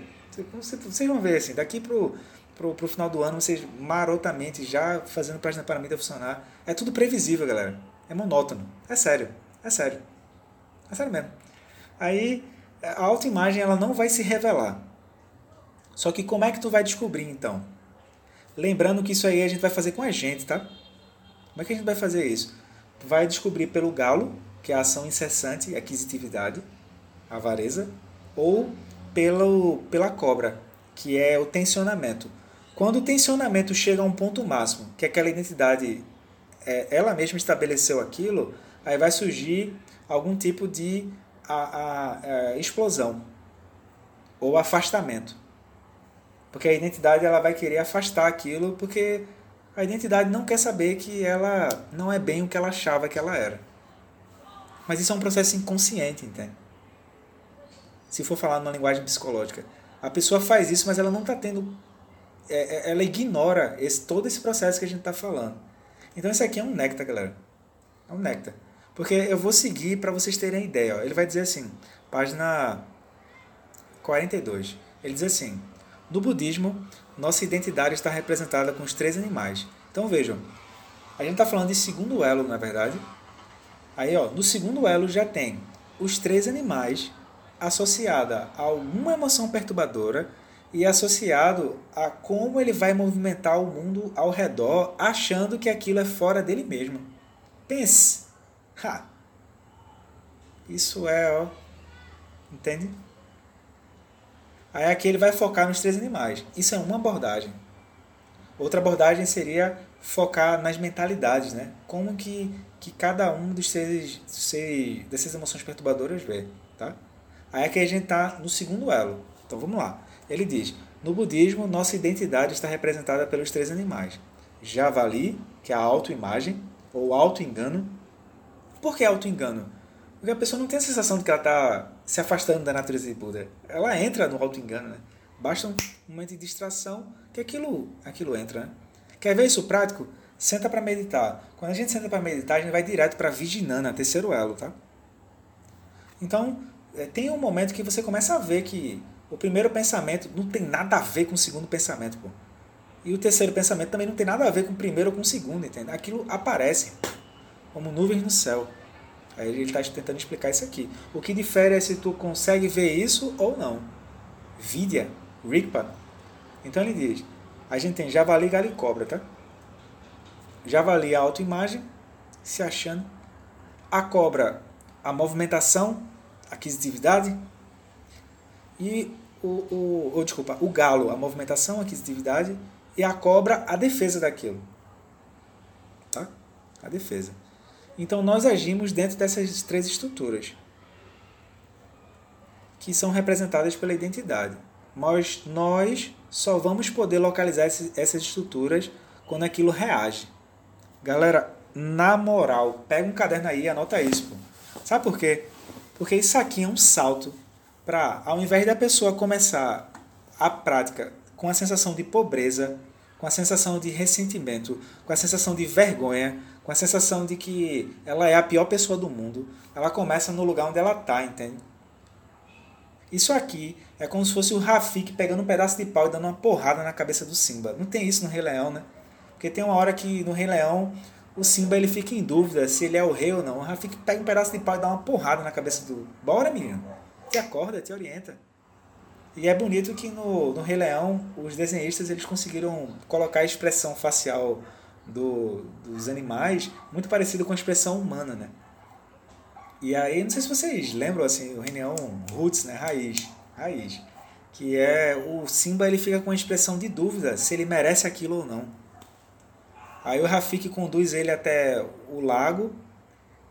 [SPEAKER 1] Vocês vão ver assim, daqui pro, pro, pro final do ano, vocês marotamente já fazendo Prajnaparamita funcionar. É tudo previsível, galera. É monótono. É sério. É sério. É sério mesmo. Aí a autoimagem ela não vai se revelar. Só que como é que tu vai descobrir então? Lembrando que isso aí a gente vai fazer com a gente, tá? Como é que a gente vai fazer isso? Vai descobrir pelo galo, que é a ação incessante, aquisitividade, avareza, ou pelo, pela cobra, que é o tensionamento. Quando o tensionamento chega a um ponto máximo, que aquela identidade é, ela mesma estabeleceu aquilo, aí vai surgir algum tipo de a, a, a explosão ou afastamento. Porque a identidade ela vai querer afastar aquilo porque a identidade não quer saber que ela não é bem o que ela achava que ela era. Mas isso é um processo inconsciente, entende? Se for falar numa linguagem psicológica. A pessoa faz isso, mas ela não está tendo. É, é, ela ignora esse, todo esse processo que a gente está falando. Então isso aqui é um néctar, galera. É um néctar. Porque eu vou seguir para vocês terem ideia. Ó. Ele vai dizer assim, página 42. Ele diz assim: No budismo, nossa identidade está representada com os três animais. Então vejam, a gente está falando de segundo elo, na é verdade. Aí, ó, no segundo elo já tem os três animais associada a alguma emoção perturbadora e associado a como ele vai movimentar o mundo ao redor, achando que aquilo é fora dele mesmo. Pense, Ha! Isso é, ó. Entende? Aí aqui ele vai focar nos três animais. Isso é uma abordagem. Outra abordagem seria focar nas mentalidades, né? Como que, que cada um dos seis, seis, dessas emoções perturbadoras vê, tá? Aí aqui a gente está no segundo elo. Então vamos lá. Ele diz: no budismo, nossa identidade está representada pelos três animais: javali, que é a autoimagem, ou auto-engano, por que auto-engano? Porque a pessoa não tem a sensação de que ela está se afastando da natureza de Buda. Ela entra no auto-engano, né? Basta um momento de distração que aquilo, aquilo entra, né? Quer ver isso prático? Senta para meditar. Quando a gente senta para meditar, a gente vai direto para Vijnana, terceiro elo, tá? Então, é, tem um momento que você começa a ver que o primeiro pensamento não tem nada a ver com o segundo pensamento, pô. E o terceiro pensamento também não tem nada a ver com o primeiro ou com o segundo, entende? Aquilo aparece como nuvens no céu. Aí ele está tentando explicar isso aqui. O que difere é se tu consegue ver isso ou não. Vidya, Rigpa. Então ele diz, a gente tem javali, galo e cobra, tá? Javali, a autoimagem, se achando. A cobra, a movimentação, aquisitividade. E o, o, o, desculpa, o galo, a movimentação, aquisitividade. E a cobra, a defesa daquilo. Tá? A defesa. Então nós agimos dentro dessas três estruturas, que são representadas pela identidade. Mas nós só vamos poder localizar essas estruturas quando aquilo reage. Galera, na moral, pega um caderno aí e anota isso. Pô. Sabe por quê? Porque isso aqui é um salto para, ao invés da pessoa começar a prática com a sensação de pobreza, com a sensação de ressentimento, com a sensação de vergonha, com a sensação de que ela é a pior pessoa do mundo, ela começa no lugar onde ela está, entende? Isso aqui é como se fosse o Rafik pegando um pedaço de pau e dando uma porrada na cabeça do Simba. Não tem isso no Rei Leão, né? Porque tem uma hora que no Rei Leão o Simba ele fica em dúvida se ele é o rei ou não. O Rafik pega um pedaço de pau e dá uma porrada na cabeça do. Bora, menino! Te acorda, te orienta. E é bonito que no, no Rei Leão os desenhistas eles conseguiram colocar a expressão facial do, dos animais muito parecido com a expressão humana, né? E aí, não sei se vocês lembram, assim, o Reneão Roots, né? Raiz. Raiz. Que é o Simba, ele fica com a expressão de dúvida se ele merece aquilo ou não. Aí o Rafik conduz ele até o lago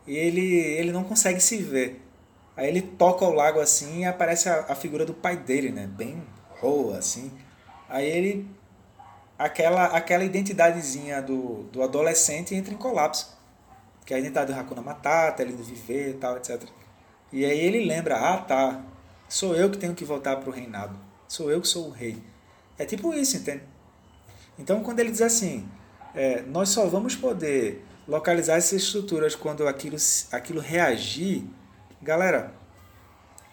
[SPEAKER 1] e ele, ele não consegue se ver. Aí ele toca o lago assim e aparece a, a figura do pai dele, né? Bem roa, assim. Aí ele aquela aquela identidadezinha do, do adolescente entra em colapso. Que é a identidade do Hakuna Matata, ele viver e tal, etc. E aí ele lembra, ah tá, sou eu que tenho que voltar para o reinado. Sou eu que sou o rei. É tipo isso, entende? Então quando ele diz assim, é, nós só vamos poder localizar essas estruturas quando aquilo, aquilo reagir, galera,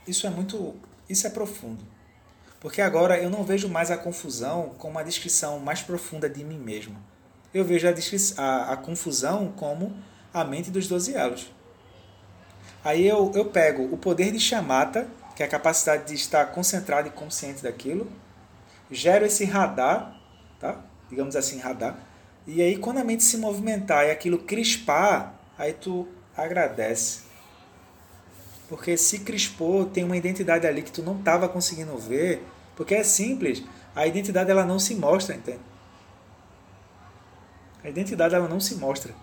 [SPEAKER 1] isso é muito, isso é profundo. Porque agora eu não vejo mais a confusão como uma descrição mais profunda de mim mesmo. Eu vejo a, a, a confusão como a mente dos doze elos. Aí eu, eu pego o poder de chamata, que é a capacidade de estar concentrado e consciente daquilo, gero esse radar, tá? digamos assim, radar, e aí quando a mente se movimentar e aquilo crispar, aí tu agradece. Porque se crispou, tem uma identidade ali que tu não estava conseguindo ver, porque é simples, a identidade ela não se mostra, entende? A identidade ela não se mostra.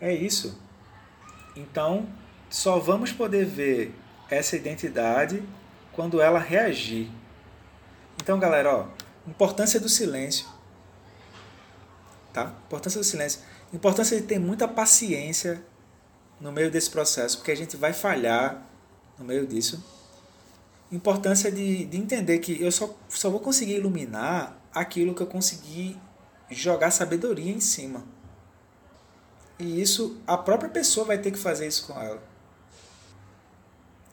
[SPEAKER 1] É isso. Então, só vamos poder ver essa identidade quando ela reagir. Então, galera, ó, importância do silêncio tá? Importância do silêncio. Importância de ter muita paciência no meio desse processo, porque a gente vai falhar no meio disso. Importância de, de entender que eu só, só vou conseguir iluminar aquilo que eu conseguir jogar sabedoria em cima. E isso, a própria pessoa vai ter que fazer isso com ela.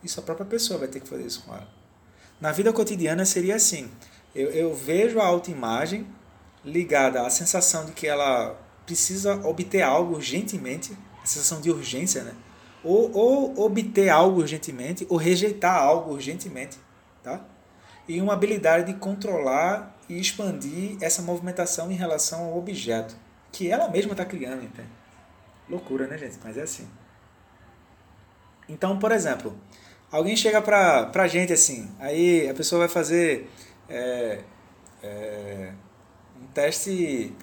[SPEAKER 1] Isso a própria pessoa vai ter que fazer isso com ela. Na vida cotidiana seria assim: eu, eu vejo a autoimagem, ligada à sensação de que ela precisa obter algo urgentemente, a sensação de urgência, né? Ou, ou obter algo urgentemente, ou rejeitar algo urgentemente, tá? E uma habilidade de controlar e expandir essa movimentação em relação ao objeto, que ela mesma está criando, entende? Loucura, né, gente? Mas é assim. Então, por exemplo, alguém chega pra, pra gente assim, aí a pessoa vai fazer é, é, teste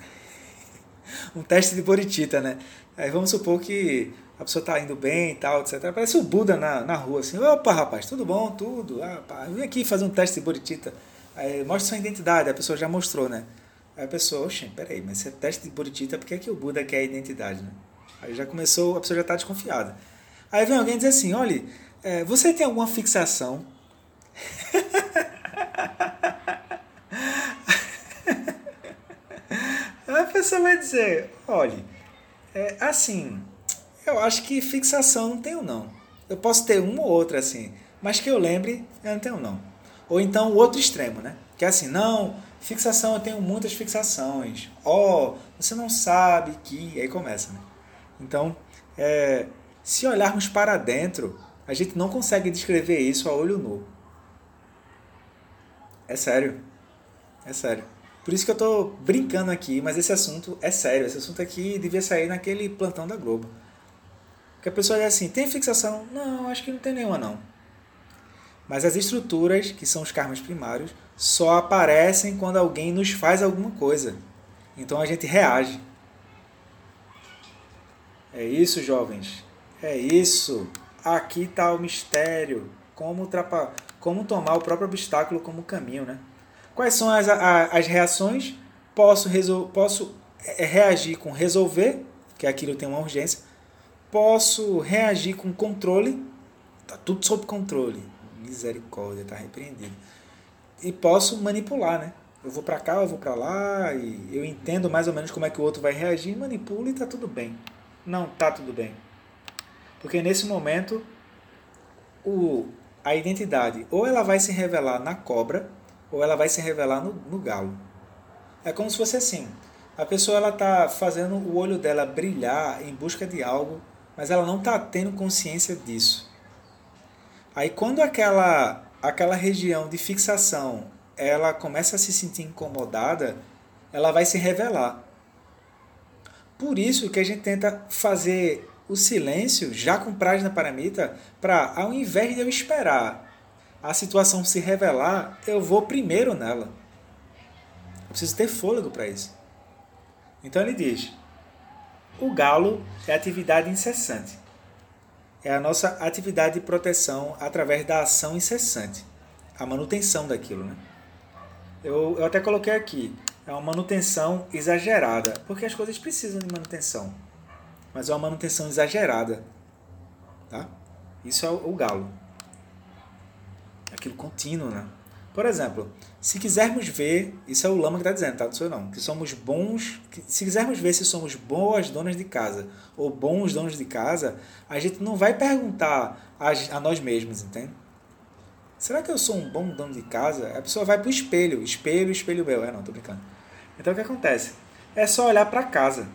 [SPEAKER 1] um teste de boritita, né? Aí vamos supor que a pessoa está indo bem e tal, etc. Parece o Buda na, na rua, assim, opa, rapaz, tudo bom, tudo, ah, pá, vem aqui fazer um teste de boritita. Aí mostra sua identidade, a pessoa já mostrou, né? Aí a pessoa, oxe, peraí, mas se é teste de boritita, por que, é que o Buda quer a identidade, né? Aí já começou, a pessoa já está desconfiada. Aí vem alguém dizer assim, olha, é, você tem alguma fixação? pessoa vai dizer, olhe, é, assim, eu acho que fixação não tenho não. Eu posso ter uma ou outra assim, mas que eu lembre, eu não tenho não. Ou então o outro extremo, né? Que é assim, não, fixação eu tenho muitas fixações. Ó, oh, você não sabe que. Aí começa, né? Então, é, se olharmos para dentro, a gente não consegue descrever isso a olho nu. É sério. É sério. Por isso que eu estou brincando aqui, mas esse assunto é sério. Esse assunto aqui devia sair naquele plantão da Globo. Que a pessoa diz assim: tem fixação? Não, acho que não tem nenhuma, não. Mas as estruturas, que são os karmas primários, só aparecem quando alguém nos faz alguma coisa. Então a gente reage. É isso, jovens. É isso. Aqui está o mistério. Como, trapa... como tomar o próprio obstáculo como caminho, né? Quais são as, as reações? Posso, resol, posso é, reagir com resolver, que aquilo tem uma urgência. Posso reagir com controle, tá tudo sob controle. Misericórdia, tá repreendido. E posso manipular, né? Eu vou para cá, eu vou para lá, e eu entendo mais ou menos como é que o outro vai reagir, manipulo e tá tudo bem. Não tá tudo bem. Porque nesse momento o, a identidade ou ela vai se revelar na cobra, ou ela vai se revelar no, no galo. É como se fosse assim. A pessoa ela está fazendo o olho dela brilhar em busca de algo, mas ela não está tendo consciência disso. Aí quando aquela aquela região de fixação ela começa a se sentir incomodada, ela vai se revelar. Por isso que a gente tenta fazer o silêncio já com prazo na paramita para ao invés de eu esperar a situação se revelar, eu vou primeiro nela. Eu preciso ter fôlego para isso. Então ele diz: o galo é atividade incessante. É a nossa atividade de proteção através da ação incessante, a manutenção daquilo, né? Eu, eu até coloquei aqui, é uma manutenção exagerada, porque as coisas precisam de manutenção, mas é uma manutenção exagerada, tá? Isso é o, o galo. Aquilo contínuo, né? Por exemplo, se quisermos ver, isso é o Lama que está dizendo, tá? Não sou eu não, que somos bons, que, se quisermos ver se somos boas donas de casa ou bons donos de casa, a gente não vai perguntar a, a nós mesmos, entende? Será que eu sou um bom dono de casa? A pessoa vai para o espelho, espelho, espelho meu. É, não, tô brincando. Então o que acontece? É só olhar para casa.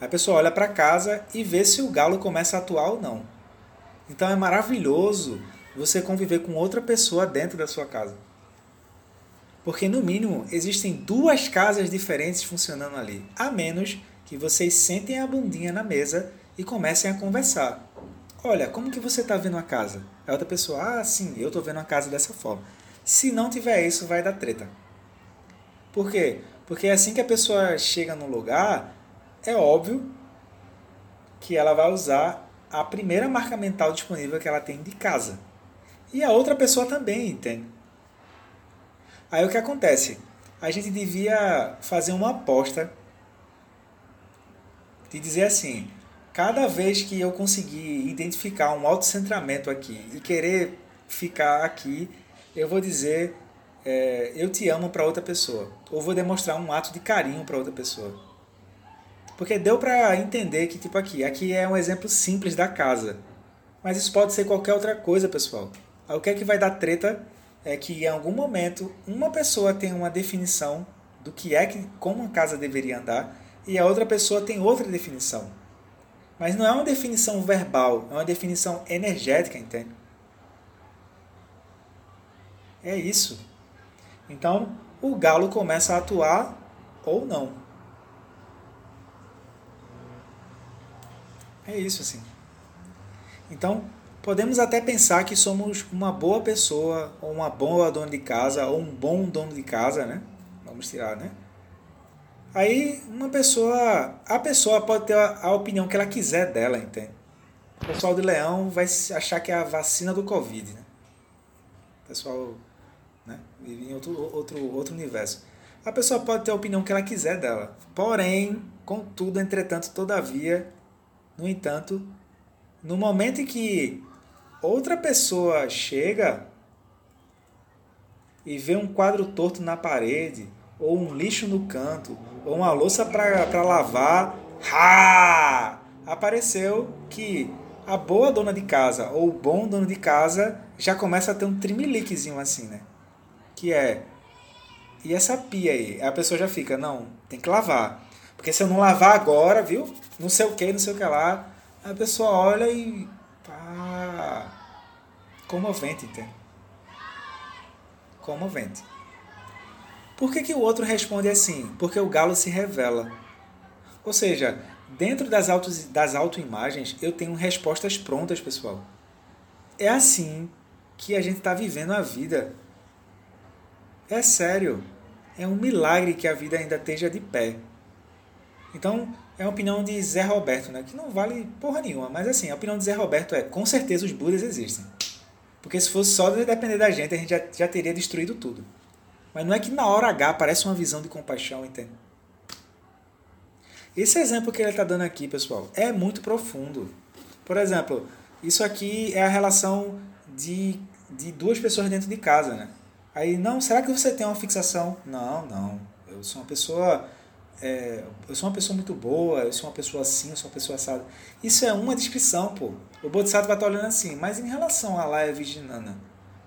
[SPEAKER 1] A pessoa olha para casa e vê se o galo começa a atuar ou não. Então é maravilhoso você conviver com outra pessoa dentro da sua casa. Porque no mínimo existem duas casas diferentes funcionando ali, a menos que vocês sentem a bundinha na mesa e comecem a conversar. Olha, como que você está vendo a casa? A outra pessoa, ah, sim, eu estou vendo a casa dessa forma. Se não tiver isso, vai dar treta. Por quê? Porque assim que a pessoa chega no lugar, é óbvio que ela vai usar a primeira marca mental disponível que ela tem de casa. E a outra pessoa também, entende? Aí o que acontece? A gente devia fazer uma aposta de dizer assim: cada vez que eu conseguir identificar um autocentramento aqui e querer ficar aqui, eu vou dizer é, eu te amo para outra pessoa. Ou vou demonstrar um ato de carinho para outra pessoa. Porque deu para entender que, tipo, aqui, aqui é um exemplo simples da casa. Mas isso pode ser qualquer outra coisa, pessoal. O que é que vai dar treta é que em algum momento uma pessoa tem uma definição do que é que como a casa deveria andar e a outra pessoa tem outra definição. Mas não é uma definição verbal, é uma definição energética, entende? É isso. Então, o galo começa a atuar ou não. É isso assim. Então, podemos até pensar que somos uma boa pessoa, ou uma boa dona de casa, ou um bom dono de casa, né? Vamos tirar, né? Aí uma pessoa, a pessoa pode ter a, a opinião que ela quiser dela, entende? O pessoal de Leão vai achar que é a vacina do Covid, né? O pessoal né? vive em outro, outro, outro universo. A pessoa pode ter a opinião que ela quiser dela. Porém, contudo, entretanto, todavia, no entanto, no momento em que outra pessoa chega e vê um quadro torto na parede, ou um lixo no canto, ou uma louça para lavar, ha! apareceu que a boa dona de casa ou o bom dono de casa já começa a ter um trimeliquezinho assim, né? Que é, e essa pia aí? A pessoa já fica, não, tem que lavar. Porque se eu não lavar agora, viu? Não sei o que, não sei o que lá. A pessoa olha e. pá. Comovente, entende? Comovente. Por que, que o outro responde assim? Porque o galo se revela. Ou seja, dentro das, autos, das autoimagens, eu tenho respostas prontas, pessoal. É assim que a gente está vivendo a vida. É sério. É um milagre que a vida ainda esteja de pé. Então, é a opinião de Zé Roberto, né? que não vale porra nenhuma. Mas assim, a opinião de Zé Roberto é, com certeza os Budas existem. Porque se fosse só depender da gente, a gente já, já teria destruído tudo. Mas não é que na hora H aparece uma visão de compaixão, entende? Esse exemplo que ele está dando aqui, pessoal, é muito profundo. Por exemplo, isso aqui é a relação de, de duas pessoas dentro de casa, né? Aí, não, será que você tem uma fixação? Não, não. Eu sou uma pessoa. É, eu sou uma pessoa muito boa, eu sou uma pessoa assim, eu sou uma pessoa assada. Isso é uma descrição, pô. O Bodhisattva está olhando assim, mas em relação a Laia Vijnana,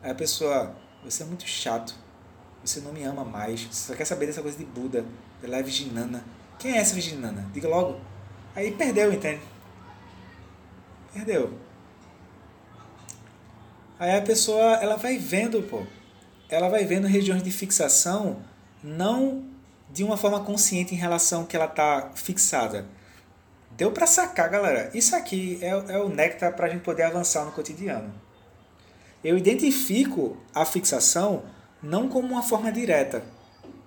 [SPEAKER 1] aí a pessoa, você é muito chato, você não me ama mais. Você só quer saber dessa coisa de Buda. Ela é virginana. Quem é essa virginana? Diga logo. Aí perdeu, entende? Perdeu. Aí a pessoa, ela vai vendo, pô. Ela vai vendo regiões de fixação não de uma forma consciente em relação que ela tá fixada. Deu para sacar, galera. Isso aqui é, é o néctar para a gente poder avançar no cotidiano. Eu identifico a fixação não como uma forma direta.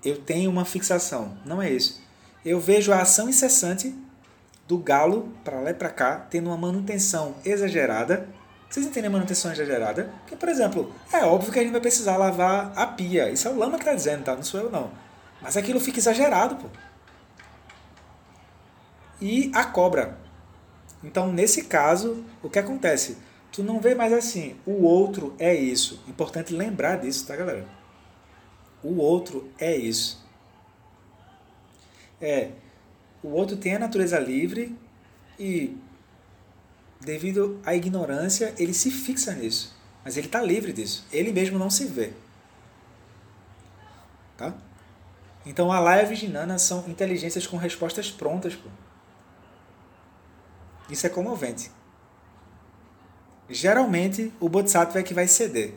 [SPEAKER 1] Eu tenho uma fixação. Não é isso. Eu vejo a ação incessante do galo para lá e para cá, tendo uma manutenção exagerada Vocês entendem manutenção exagerada? Porque, por exemplo, é óbvio que a gente vai precisar lavar a pia. Isso é o Lama que está dizendo, tá? Não sou eu, não. Mas aquilo fica exagerado, pô. E a cobra. Então, nesse caso, o que acontece? Tu não vê mais assim, o outro é isso. Importante lembrar disso, tá, galera? O outro é isso. É, o outro tem a natureza livre e devido à ignorância, ele se fixa nisso. Mas ele está livre disso. Ele mesmo não se vê. Tá? Então a Laia Viginana são inteligências com respostas prontas. Pô. Isso é comovente. Geralmente o Bodhisattva é que vai ceder.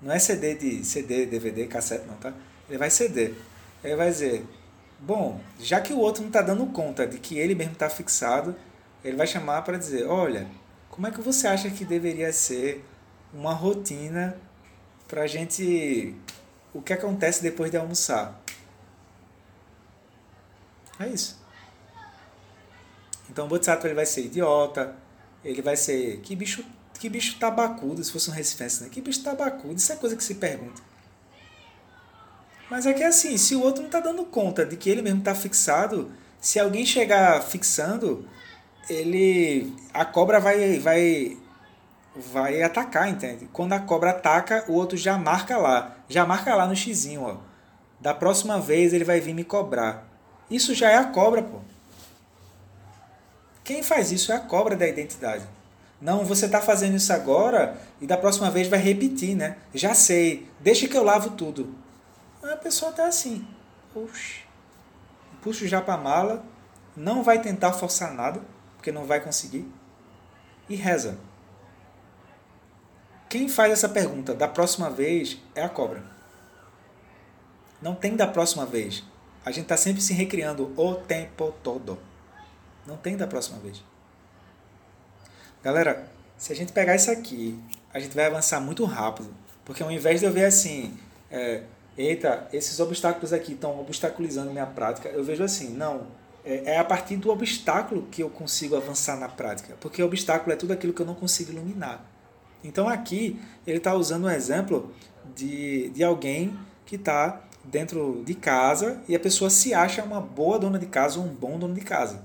[SPEAKER 1] Não é CD de CD, DVD, cassete, não, tá? Ele vai ceder. Ele vai dizer: Bom, já que o outro não está dando conta de que ele mesmo está fixado, ele vai chamar para dizer: Olha, como é que você acha que deveria ser uma rotina para a gente. O que acontece depois de almoçar? É isso. Então o Bodhisattva ele vai ser idiota, ele vai ser. Que bicho, que bicho tabacudo, se fosse um recifense, né? Que bicho tabacudo, isso é coisa que se pergunta. Mas é que é assim, se o outro não está dando conta de que ele mesmo está fixado, se alguém chegar fixando, ele a cobra vai vai vai atacar, entende? Quando a cobra ataca, o outro já marca lá, já marca lá no xizinho, ó. Da próxima vez ele vai vir me cobrar. Isso já é a cobra, pô. Quem faz isso é a cobra da identidade. Não, você está fazendo isso agora e da próxima vez vai repetir, né? Já sei, deixa que eu lavo tudo. A pessoa está assim. Puxa já para a mala, não vai tentar forçar nada, porque não vai conseguir, e reza. Quem faz essa pergunta da próxima vez é a cobra. Não tem da próxima vez. A gente está sempre se recriando o tempo todo. Não tem da próxima vez. Galera, se a gente pegar isso aqui, a gente vai avançar muito rápido. Porque ao invés de eu ver assim, é, eita, esses obstáculos aqui estão obstaculizando minha prática, eu vejo assim, não, é, é a partir do obstáculo que eu consigo avançar na prática, porque obstáculo é tudo aquilo que eu não consigo iluminar. Então aqui ele está usando um exemplo de, de alguém que está dentro de casa e a pessoa se acha uma boa dona de casa ou um bom dono de casa.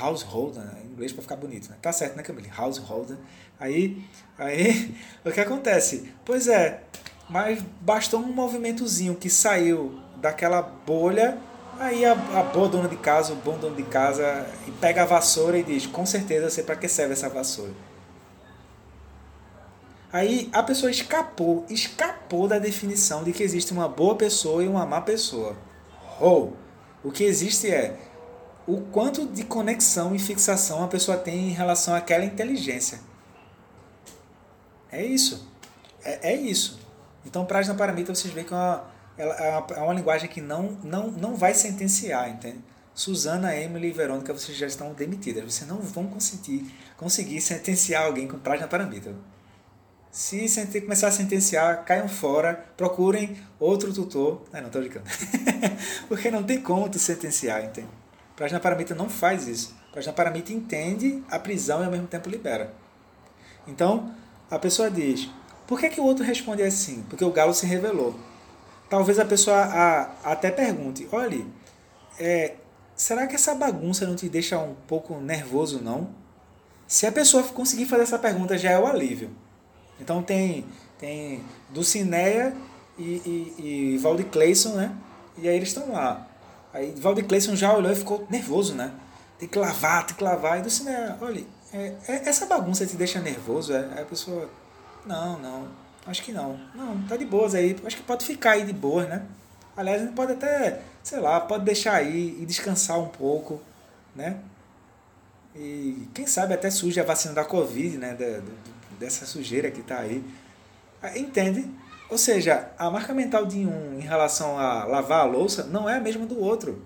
[SPEAKER 1] Householder, né? em inglês para ficar bonito, né? Tá certo, né, Camille? Householder. Aí, aí, o que acontece? Pois é, mas bastou um movimentozinho que saiu daquela bolha, aí a, a boa dona de casa, o bom dono de casa, pega a vassoura e diz, com certeza eu sei para que serve essa vassoura. Aí a pessoa escapou, escapou da definição de que existe uma boa pessoa e uma má pessoa. Ou oh, o que existe é o quanto de conexão e fixação a pessoa tem em relação àquela inteligência. É isso. É, é isso. Então, Prajna Paramita, vocês veem que é uma, é, é uma linguagem que não, não, não vai sentenciar, entende? Suzana, Emily e Verônica, vocês já estão demitidas. Vocês não vão conseguir, conseguir sentenciar alguém com Prajna Paramita. Se começar a sentenciar, caiam fora, procurem outro tutor. Ah, não, estou brincando. Porque não tem como tu sentenciar, entende? Prajna Paramita não faz isso. Prajna Paramita entende a prisão e ao mesmo tempo libera. Então, a pessoa diz, por que, que o outro responde assim? Porque o galo se revelou. Talvez a pessoa a, até pergunte: olhe, é, será que essa bagunça não te deixa um pouco nervoso, não? Se a pessoa conseguir fazer essa pergunta, já é o alívio. Então tem, tem Dulcineia e, e, e Valdir Clayson, né? E aí eles estão lá. Aí Valdir Clayson já olhou e ficou nervoso, né? Tem que lavar, tem que lavar. E Dulcineia, olha, é, é, essa bagunça te deixa nervoso? É, a pessoa não, não. Acho que não. Não, tá de boas aí. Acho que pode ficar aí de boas, né? Aliás, a gente pode até, sei lá, pode deixar aí e descansar um pouco, né? E quem sabe até surge a vacina da Covid, né? Dessa sujeira que tá aí. Ah, entende? Ou seja, a marca mental de um em relação a lavar a louça não é a mesma do outro.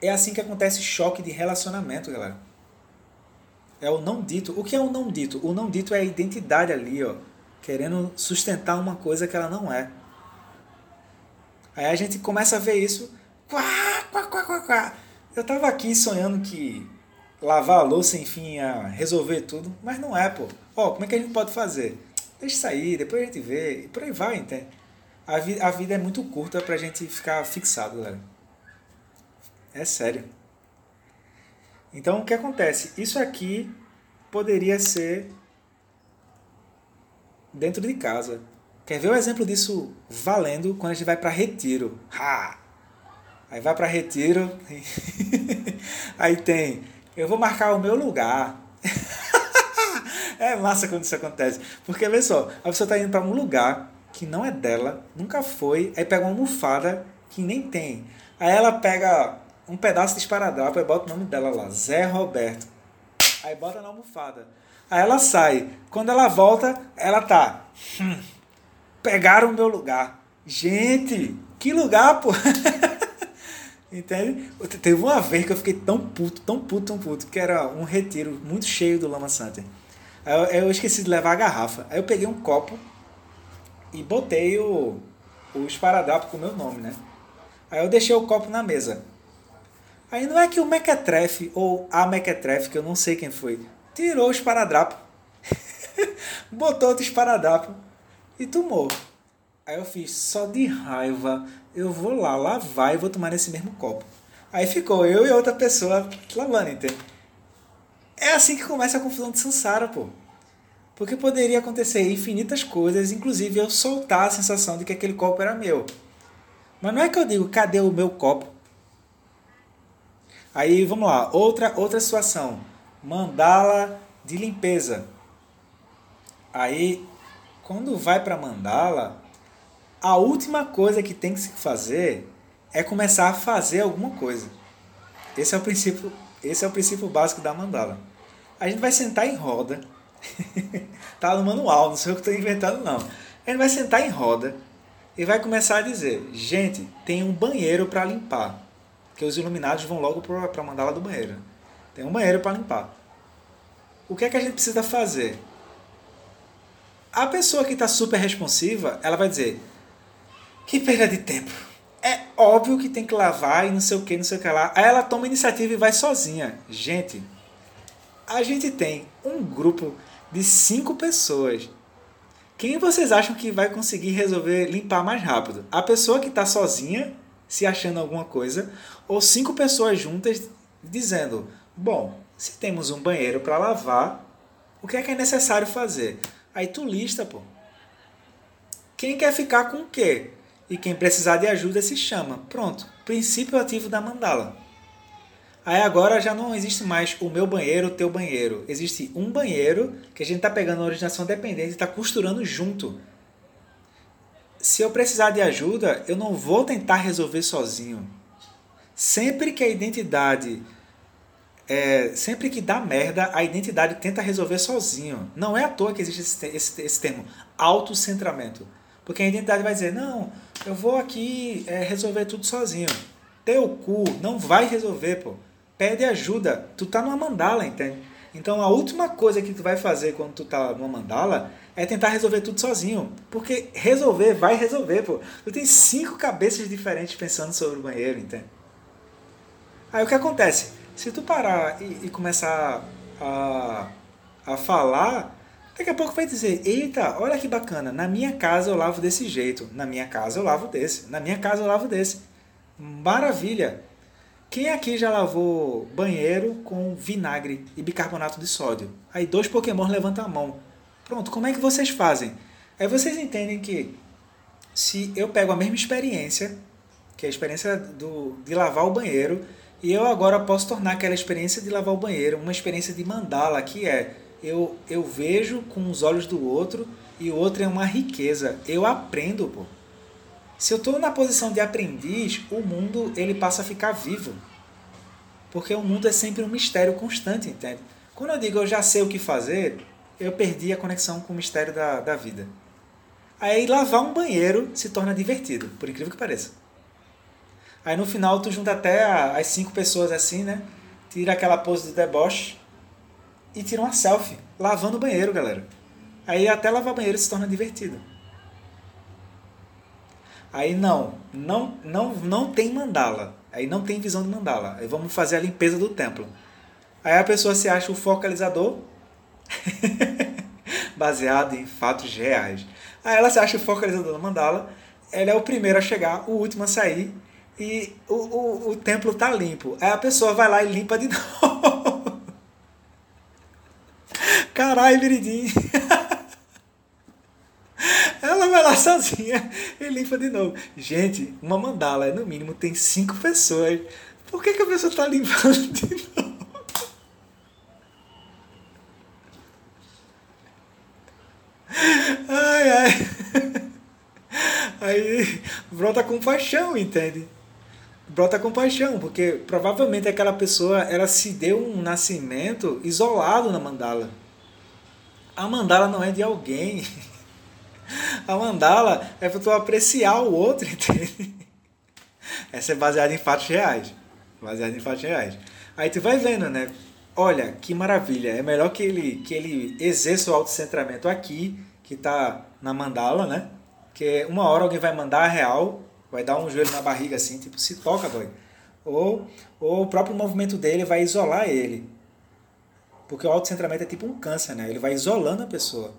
[SPEAKER 1] É assim que acontece choque de relacionamento, galera. É o não dito. O que é o não dito? O não dito é a identidade ali, ó, querendo sustentar uma coisa que ela não é. Aí a gente começa a ver isso. Quá, quá, quá, quá, quá. Eu tava aqui sonhando que lavar a louça, enfim, a resolver tudo, mas não é, pô. Ó, como é que a gente pode fazer? Deixa sair, depois a gente vê, e por aí vai, entende? A, vi a vida é muito curta pra gente ficar fixado, galera. É sério. Então, o que acontece? Isso aqui poderia ser dentro de casa. Quer ver o exemplo disso valendo quando a gente vai para retiro? Ha! Aí vai para retiro, aí tem, eu vou marcar o meu lugar. é massa quando isso acontece. Porque, vê só, a pessoa está indo para um lugar que não é dela, nunca foi, aí pega uma almofada que nem tem. Aí ela pega um pedaço de esparadrapo e bota o nome dela lá, Zé Roberto. Aí bota na almofada. Aí ela sai. Quando ela volta, ela tá. Hum, pegaram o meu lugar. Gente, que lugar, pô! Entende? Teve uma vez que eu fiquei tão puto, tão puto, tão puto, que era um retiro muito cheio do Lama. Aí eu, eu esqueci de levar a garrafa. Aí eu peguei um copo e botei o, o esparadrapo com o meu nome, né? Aí eu deixei o copo na mesa. Aí não é que o Mequetrefe, ou a Mequetrefe, que eu não sei quem foi, tirou o esparadrapo, botou outro esparadrapo e tomou. Aí eu fiz, só de raiva, eu vou lá lavar e vou tomar nesse mesmo copo. Aí ficou eu e outra pessoa lavando, entende? É assim que começa a confusão de Sansara, pô. Porque poderia acontecer infinitas coisas, inclusive eu soltar a sensação de que aquele copo era meu. Mas não é que eu digo, cadê o meu copo? Aí vamos lá, outra, outra situação. Mandala de limpeza. Aí, quando vai para mandala, a última coisa que tem que se fazer é começar a fazer alguma coisa. Esse é o princípio, esse é o princípio básico da mandala. A gente vai sentar em roda. tá no manual, não sei o que estou inventando não. A gente vai sentar em roda e vai começar a dizer: gente, tem um banheiro para limpar. Porque os iluminados vão logo para a mandala do banheiro. Tem um banheiro para limpar. O que é que a gente precisa fazer? A pessoa que está super responsiva, ela vai dizer: que perda de tempo. É óbvio que tem que lavar e não sei o que, não sei o que lá. Aí ela toma iniciativa e vai sozinha. Gente, a gente tem um grupo de cinco pessoas. Quem vocês acham que vai conseguir resolver limpar mais rápido? A pessoa que está sozinha, se achando alguma coisa, ou cinco pessoas juntas dizendo: Bom, se temos um banheiro para lavar, o que é que é necessário fazer? Aí tu lista, pô. Quem quer ficar com o quê? E quem precisar de ajuda se chama. Pronto, princípio ativo da mandala. Aí agora já não existe mais o meu banheiro, o teu banheiro. Existe um banheiro que a gente está pegando a originação dependente e está costurando junto. Se eu precisar de ajuda, eu não vou tentar resolver sozinho. Sempre que a identidade. É, sempre que dá merda, a identidade tenta resolver sozinho. Não é à toa que existe esse, esse, esse termo, autocentramento. Porque a identidade vai dizer, não, eu vou aqui é, resolver tudo sozinho. Teu cu não vai resolver, pô. Pede ajuda. Tu tá numa mandala, entende? Então a última coisa que tu vai fazer quando tu tá numa mandala é tentar resolver tudo sozinho. Porque resolver vai resolver, pô. Tu tem cinco cabeças diferentes pensando sobre o banheiro, entende? Aí o que acontece? Se tu parar e, e começar a, a falar Daqui a pouco vai dizer: Eita, olha que bacana, na minha casa eu lavo desse jeito, na minha casa eu lavo desse, na minha casa eu lavo desse. Maravilha! Quem aqui já lavou banheiro com vinagre e bicarbonato de sódio? Aí dois Pokémon levantam a mão. Pronto, como é que vocês fazem? Aí vocês entendem que se eu pego a mesma experiência, que é a experiência do, de lavar o banheiro, e eu agora posso tornar aquela experiência de lavar o banheiro uma experiência de mandala, que é eu, eu vejo com os olhos do outro e o outro é uma riqueza. Eu aprendo, pô. Se eu estou na posição de aprendiz, o mundo ele passa a ficar vivo. Porque o mundo é sempre um mistério constante, entende? Quando eu digo eu já sei o que fazer, eu perdi a conexão com o mistério da, da vida. Aí lavar um banheiro se torna divertido, por incrível que pareça. Aí no final tu junta até as cinco pessoas assim, né? Tira aquela pose de deboche e tira uma selfie lavando o banheiro, galera. Aí até lavar banheiro se torna divertido. Aí não, não, não, não tem mandala. Aí não tem visão de mandala. Aí vamos fazer a limpeza do templo. Aí a pessoa se acha o focalizador, baseado em fatos reais. Aí ela se acha o focalizador da mandala, ela é o primeiro a chegar, o último a sair, e o, o, o templo tá limpo. Aí a pessoa vai lá e limpa de novo. Caralho, Viridim. Ela vai lá sozinha e limpa de novo. Gente, uma mandala, no mínimo, tem cinco pessoas. Por que, que a pessoa está limpando de novo? Ai, ai. Aí brota compaixão, entende? Brota compaixão, porque provavelmente aquela pessoa ela se deu um nascimento isolado na mandala. A mandala não é de alguém. A mandala é para tu apreciar o outro, entende? Essa é baseada em fatos reais. Baseada em fatos reais. Aí tu vai vendo, né? Olha, que maravilha. É melhor que ele, que ele exerça o autocentramento aqui, que está na mandala, né? Que uma hora alguém vai mandar a real, vai dar um joelho na barriga assim, tipo, se toca, boy. Ou, ou o próprio movimento dele vai isolar ele. Porque o autocentramento é tipo um câncer, né? Ele vai isolando a pessoa.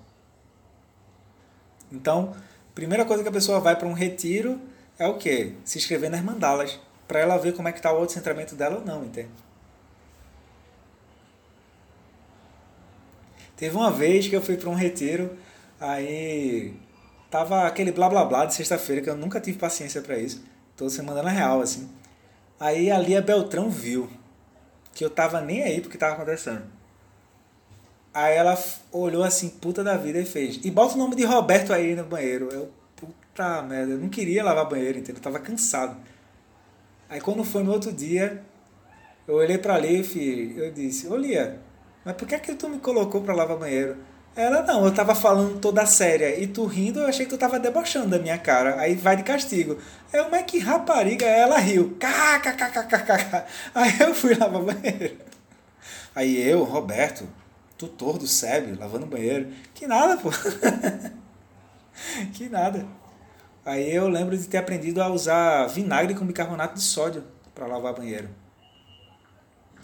[SPEAKER 1] Então, primeira coisa que a pessoa vai para um retiro é o quê? Se inscrever nas mandalas, para ela ver como é que está o autocentramento dela ou não, entende? Teve uma vez que eu fui para um retiro, aí tava aquele blá blá blá de sexta-feira, que eu nunca tive paciência para isso. Toda semana na real, assim. Aí a Lia Beltrão viu que eu tava nem aí porque tava acontecendo. Aí ela olhou assim, puta da vida, e fez. E bota o nome de Roberto aí no banheiro. Eu, puta merda, eu não queria lavar banheiro, entendeu? Eu tava cansado. Aí quando foi no outro dia, eu olhei pra Liv e eu disse, ô Lia, mas por que é que tu me colocou pra lavar banheiro? Ela, não, eu tava falando toda séria e tu rindo, eu achei que tu tava debochando da minha cara. Aí vai de castigo. Eu, mas que rapariga, ela riu. Kkkkkk. Aí eu fui lavar banheiro. Aí eu, Roberto, tutor do SEB, lavando banheiro. Que nada, pô. que nada. Aí eu lembro de ter aprendido a usar vinagre com bicarbonato de sódio para lavar banheiro.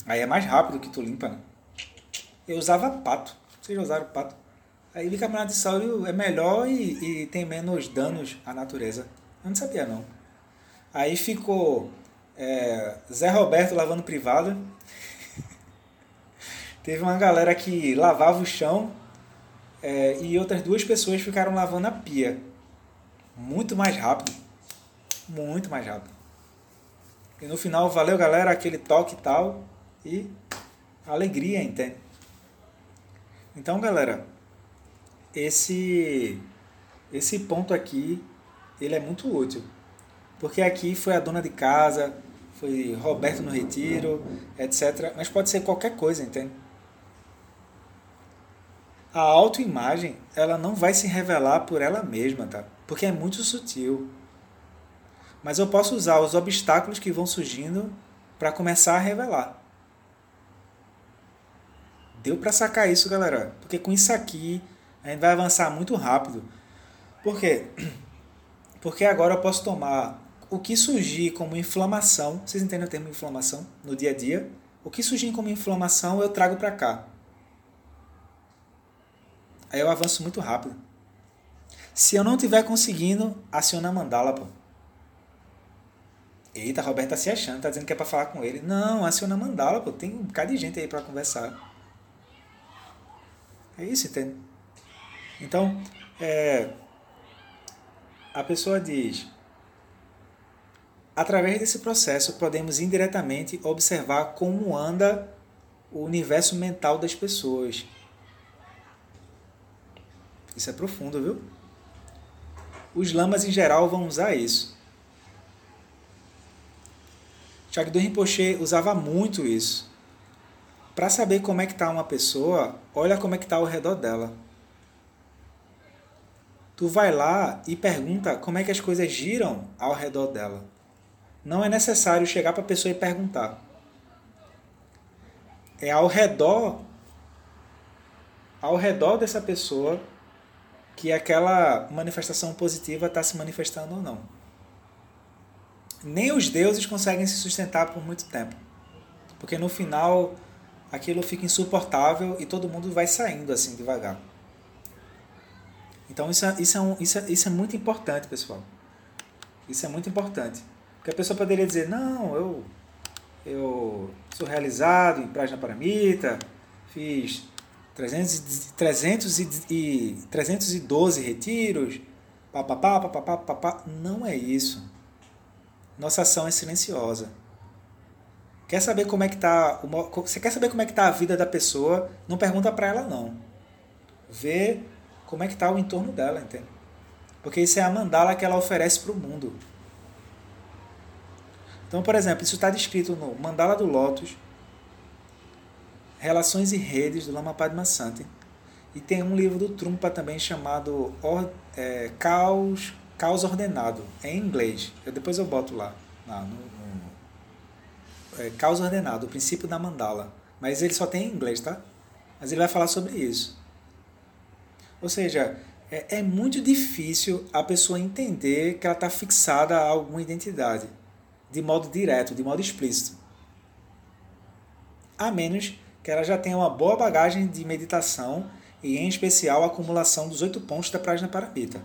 [SPEAKER 1] Aí é mais rápido que tu limpa, né? Eu usava pato. Vocês já usaram pato? Aí bicarbonato de sódio é melhor e, e tem menos danos à natureza. Eu não sabia, não. Aí ficou é, Zé Roberto lavando privado Teve uma galera que lavava o chão é, e outras duas pessoas ficaram lavando a pia. Muito mais rápido. Muito mais rápido. E no final, valeu galera, aquele toque e tal. E alegria, entende? Então, galera, esse esse ponto aqui, ele é muito útil. Porque aqui foi a dona de casa, foi Roberto no retiro, etc. Mas pode ser qualquer coisa, entende? A autoimagem ela não vai se revelar por ela mesma, tá? Porque é muito sutil. Mas eu posso usar os obstáculos que vão surgindo para começar a revelar. Deu para sacar isso, galera? Porque com isso aqui a gente vai avançar muito rápido. Por quê? Porque agora eu posso tomar o que surgir como inflamação, vocês entendem o termo inflamação no dia a dia? O que surgir como inflamação eu trago para cá. Aí eu avanço muito rápido. Se eu não estiver conseguindo, aciona a mandala, pô. Eita, Roberto tá se achando, tá dizendo que é pra falar com ele. Não, aciona a mandala, pô. Tem um bocado de gente aí para conversar. É isso, entende? Então, é, a pessoa diz: através desse processo podemos indiretamente observar como anda o universo mental das pessoas isso é profundo, viu? Os lamas em geral vão usar isso. Chagdu Rinpoche usava muito isso. Para saber como é que está uma pessoa, olha como é que está ao redor dela. Tu vai lá e pergunta como é que as coisas giram ao redor dela. Não é necessário chegar para a pessoa e perguntar. É ao redor ao redor dessa pessoa que aquela manifestação positiva está se manifestando ou não. Nem os deuses conseguem se sustentar por muito tempo. Porque no final aquilo fica insuportável e todo mundo vai saindo assim devagar. Então isso é, isso é, um, isso é, isso é muito importante, pessoal. Isso é muito importante. Porque a pessoa poderia dizer, não, eu, eu sou realizado em Praia Paramita, fiz 300, 300 e, 312 retiros, papapá, papapá, papapá. Não é isso. Nossa ação é silenciosa. Quer saber como é que tá, você quer saber como é que tá a vida da pessoa? Não pergunta para ela não. Vê como é que está o entorno dela, entende? Porque isso é a mandala que ela oferece para o mundo. Então, por exemplo, isso está descrito no Mandala do Lotus, Relações e Redes, do Lama Padma Sante. E tem um livro do Trumpa também chamado Or, é, Caos, Caos Ordenado, em inglês. Eu, depois eu boto lá. no, no, é, Caos Ordenado, o princípio da mandala. Mas ele só tem em inglês, tá? Mas ele vai falar sobre isso. Ou seja, é, é muito difícil a pessoa entender que ela está fixada a alguma identidade, de modo direto, de modo explícito. A menos que ela já tenha uma boa bagagem de meditação e, em especial, a acumulação dos oito pontos da Prajna Paramita.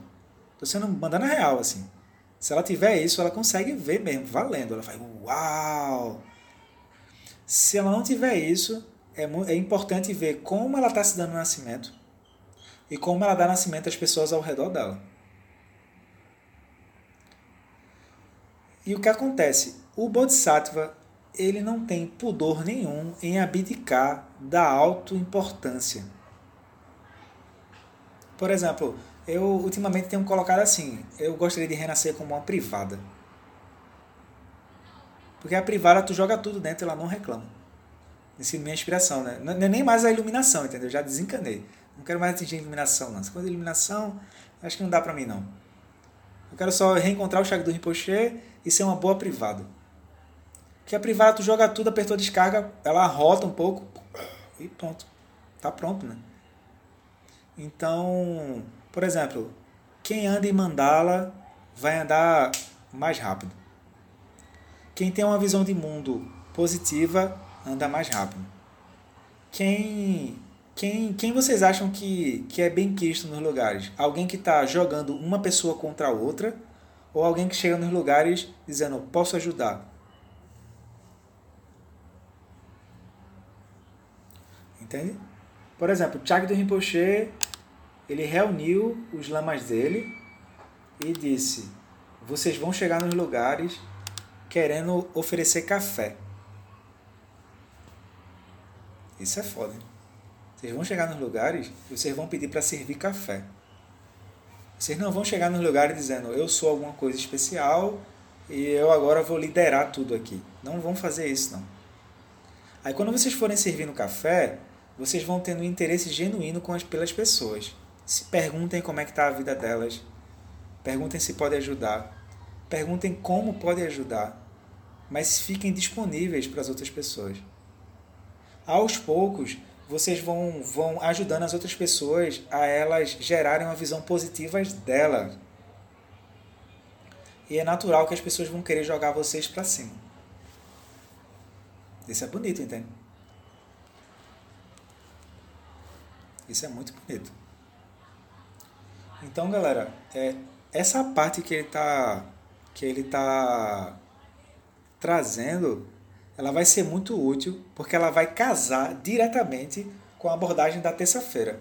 [SPEAKER 1] Estou sendo mandando a real, assim. Se ela tiver isso, ela consegue ver mesmo, valendo. Ela vai, uau! Se ela não tiver isso, é, é importante ver como ela está se dando nascimento e como ela dá nascimento às pessoas ao redor dela. E o que acontece? O Bodhisattva ele não tem pudor nenhum em abdicar da autoimportância. Por exemplo, eu ultimamente tenho colocado assim: eu gostaria de renascer como uma privada. Porque a privada tu joga tudo dentro e ela não reclama. Essa é minha inspiração, né? Não é nem mais a iluminação, entendeu? Eu já desencanei. Não quero mais atingir a iluminação, não. Essa coisa de iluminação, acho que não dá para mim, não. Eu quero só reencontrar o Shagdu Rinpoche e ser uma boa privada. Que a privada tu joga tudo, apertou a descarga, ela rota um pouco e pronto. Tá pronto, né? Então, por exemplo, quem anda em mandala vai andar mais rápido. Quem tem uma visão de mundo positiva anda mais rápido. Quem quem, quem vocês acham que, que é bem quisto nos lugares? Alguém que está jogando uma pessoa contra a outra ou alguém que chega nos lugares dizendo posso ajudar? Entende? Por exemplo, Chag do Rinpoche, ele reuniu os lamas dele e disse: Vocês vão chegar nos lugares querendo oferecer café. Isso é foda, hein? Vocês vão chegar nos lugares e vocês vão pedir para servir café. Vocês não vão chegar nos lugares dizendo eu sou alguma coisa especial e eu agora vou liderar tudo aqui. Não vão fazer isso, não. Aí quando vocês forem servindo café, vocês vão tendo um interesse genuíno com as, pelas pessoas. Se perguntem como é que está a vida delas. Perguntem se pode ajudar. Perguntem como pode ajudar. Mas fiquem disponíveis para as outras pessoas. Aos poucos, vocês vão, vão ajudando as outras pessoas a elas gerarem uma visão positiva dela. E é natural que as pessoas vão querer jogar vocês para cima. Isso é bonito, entende? Isso é muito bonito. Então, galera, é, essa parte que ele está que ele tá trazendo ela vai ser muito útil porque ela vai casar diretamente com a abordagem da terça-feira.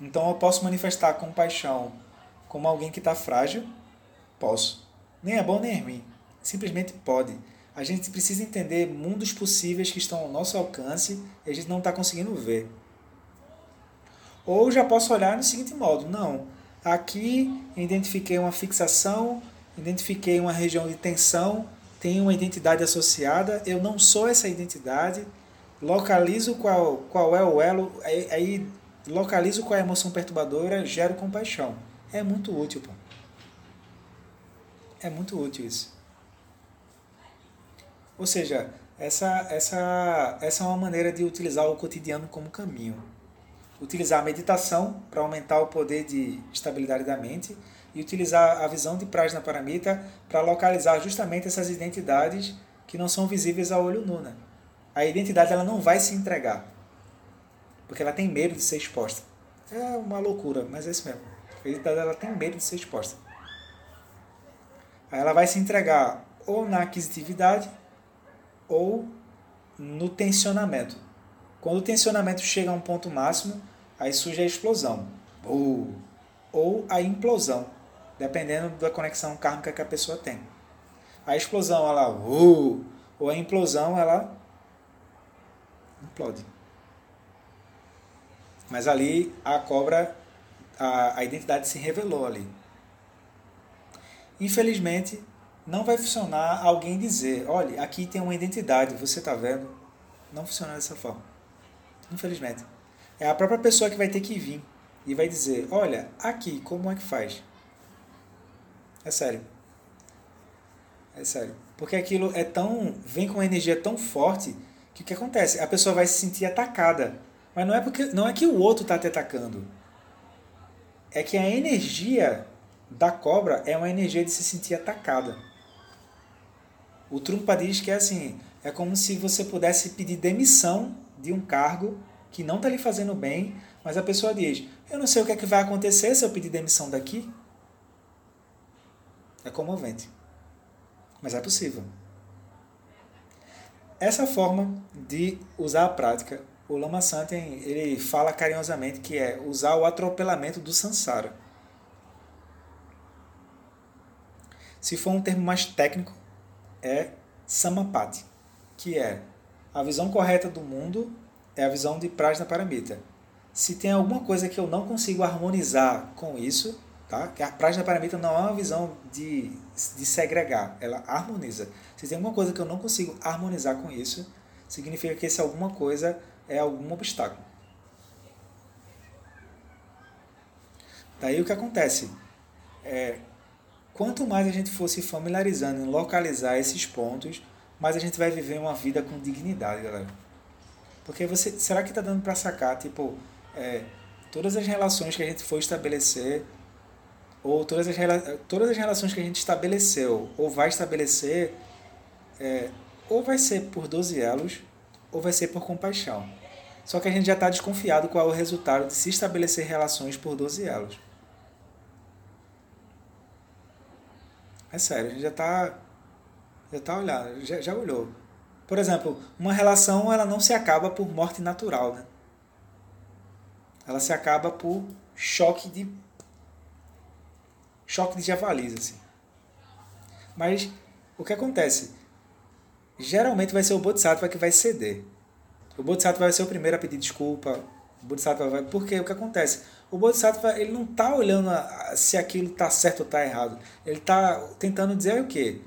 [SPEAKER 1] Então eu posso manifestar compaixão como alguém que está frágil? Posso. Nem é bom nem é ruim. Simplesmente pode. A gente precisa entender mundos possíveis que estão ao nosso alcance e a gente não está conseguindo ver. Ou já posso olhar no seguinte modo: não, aqui identifiquei uma fixação, identifiquei uma região de tensão, tem uma identidade associada, eu não sou essa identidade, localizo qual, qual é o elo, aí, aí localizo qual é a emoção perturbadora, gero compaixão. É muito útil, pô. É muito útil isso. Ou seja, essa, essa, essa é uma maneira de utilizar o cotidiano como caminho. Utilizar a meditação para aumentar o poder de estabilidade da mente e utilizar a visão de Prajna Paramita para localizar justamente essas identidades que não são visíveis a olho nu. Né? a identidade ela não vai se entregar. Porque ela tem medo de ser exposta. É uma loucura, mas é isso mesmo. A identidade ela tem medo de ser exposta. Aí ela vai se entregar ou na aquisitividade ou no tensionamento. Quando o tensionamento chega a um ponto máximo, aí surge a explosão. Ou, ou a implosão, dependendo da conexão kármica que a pessoa tem. A explosão, ela... Uh, ou a implosão, ela implode. Mas ali a cobra, a, a identidade se revelou ali. Infelizmente, não vai funcionar alguém dizer, olha, aqui tem uma identidade, você está vendo? Não funciona dessa forma. Infelizmente. É a própria pessoa que vai ter que vir e vai dizer, olha, aqui, como é que faz? É sério. É sério. Porque aquilo é tão. vem com uma energia tão forte que o que acontece? A pessoa vai se sentir atacada. Mas não é, porque, não é que o outro está te atacando. É que a energia da cobra é uma energia de se sentir atacada. O Trumpa diz que é assim: é como se você pudesse pedir demissão de um cargo que não está lhe fazendo bem, mas a pessoa diz: Eu não sei o que, é que vai acontecer se eu pedir demissão daqui. É comovente. Mas é possível. Essa forma de usar a prática, o Lama Santen ele fala carinhosamente que é usar o atropelamento do sansara. Se for um termo mais técnico, é samapati, que é a visão correta do mundo é a visão de Prajna Paramita. Se tem alguma coisa que eu não consigo harmonizar com isso, tá? que a Prajna Paramita não é uma visão de, de segregar, ela harmoniza. Se tem alguma coisa que eu não consigo harmonizar com isso, significa que esse alguma coisa é algum obstáculo. Daí o que acontece? É, quanto mais a gente for se familiarizando em localizar esses pontos, mais a gente vai viver uma vida com dignidade, galera. Porque você, será que está dando para sacar, tipo, é, todas as relações que a gente for estabelecer, ou todas as, todas as relações que a gente estabeleceu, ou vai estabelecer, é, ou vai ser por 12 elos, ou vai ser por compaixão. Só que a gente já está desconfiado qual é o resultado de se estabelecer relações por 12 elos. É sério, a gente já está já tá olhando, já, já olhou. Por exemplo, uma relação ela não se acaba por morte natural, né? Ela se acaba por choque de choque de javalis assim. Mas o que acontece? Geralmente vai ser o Bodhisattva que vai ceder. O Bodhisattva vai ser o primeiro a pedir desculpa. O Bodhisattva vai... Porque o que acontece? O Bodhisattva ele não está olhando se aquilo está certo ou está errado. Ele está tentando dizer o quê?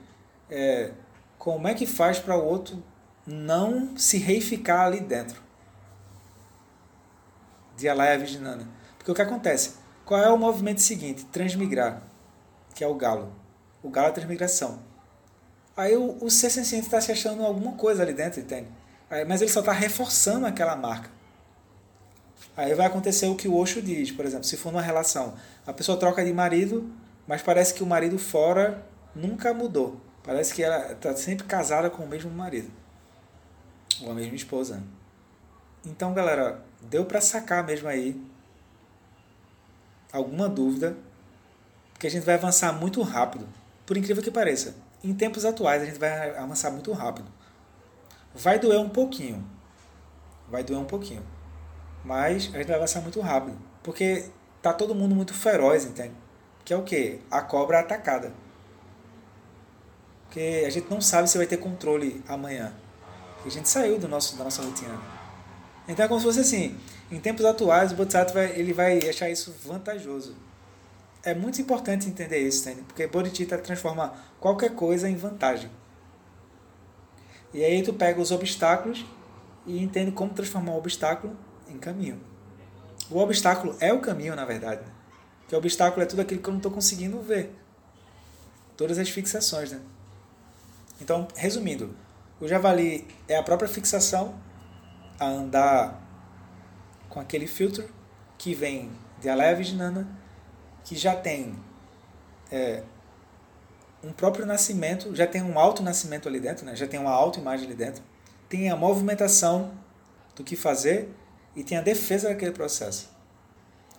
[SPEAKER 1] É, como é que faz para o outro não se reificar ali dentro de Alaya Vijnana. Porque o que acontece? Qual é o movimento seguinte? Transmigrar, que é o galo. O galo é a transmigração. Aí o, o ser senciente está se achando alguma coisa ali dentro, entende? Aí, mas ele só está reforçando aquela marca. Aí vai acontecer o que o Osho diz, por exemplo, se for numa relação, a pessoa troca de marido, mas parece que o marido fora nunca mudou. Parece que ela está sempre casada com o mesmo marido ou a mesma esposa. Então, galera, deu para sacar mesmo aí alguma dúvida, porque a gente vai avançar muito rápido, por incrível que pareça. Em tempos atuais a gente vai avançar muito rápido. Vai doer um pouquinho. Vai doer um pouquinho. Mas a gente vai avançar muito rápido, porque tá todo mundo muito feroz, entende? Que é o que? A cobra atacada. Porque a gente não sabe se vai ter controle amanhã. A gente saiu do nosso, da nossa rotina. Então é como se fosse assim, em tempos atuais o Bodhisattva ele vai achar isso vantajoso. É muito importante entender isso, entende? porque Bodhicitta transforma qualquer coisa em vantagem. E aí tu pega os obstáculos e entende como transformar o obstáculo em caminho. O obstáculo é o caminho, na verdade. Né? Porque o obstáculo é tudo aquilo que eu não estou conseguindo ver. Todas as fixações, né? Então, resumindo, o javali é a própria fixação a andar com aquele filtro que vem de Alaya Vijnana, que já tem é, um próprio nascimento, já tem um alto nascimento ali dentro, né? já tem uma autoimagem ali dentro, tem a movimentação do que fazer e tem a defesa daquele processo.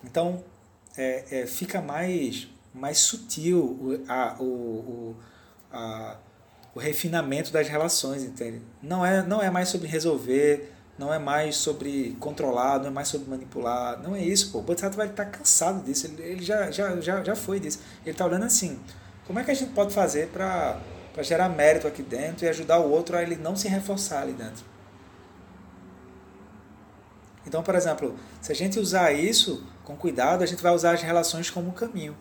[SPEAKER 1] Então, é, é, fica mais, mais sutil o, a, o, o, a, o refinamento das relações, entende? Não é, não é mais sobre resolver, não é mais sobre controlar, não é mais sobre manipular, não é isso, pô. O Bodhisattva vai estar cansado disso, ele, ele já, já, já, já foi disso. Ele está olhando assim, como é que a gente pode fazer para gerar mérito aqui dentro e ajudar o outro a ele não se reforçar ali dentro? Então, por exemplo, se a gente usar isso com cuidado, a gente vai usar as relações como caminho.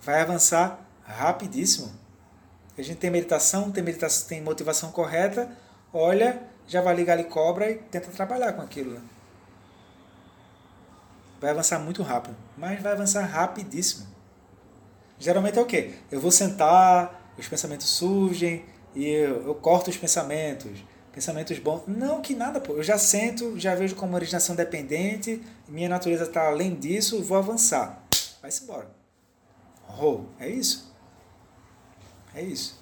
[SPEAKER 1] Vai avançar rapidíssimo. A gente tem meditação, tem meditação, tem motivação correta, olha, já vai ligar ali cobra e tenta trabalhar com aquilo. Vai avançar muito rápido, mas vai avançar rapidíssimo. Geralmente é o quê? Eu vou sentar, os pensamentos surgem e eu, eu corto os pensamentos pensamentos bons. Não que nada, pô. Eu já sento, já vejo como originação dependente, minha natureza está além disso, vou avançar. Vai-se embora. Oh, é isso. É isso.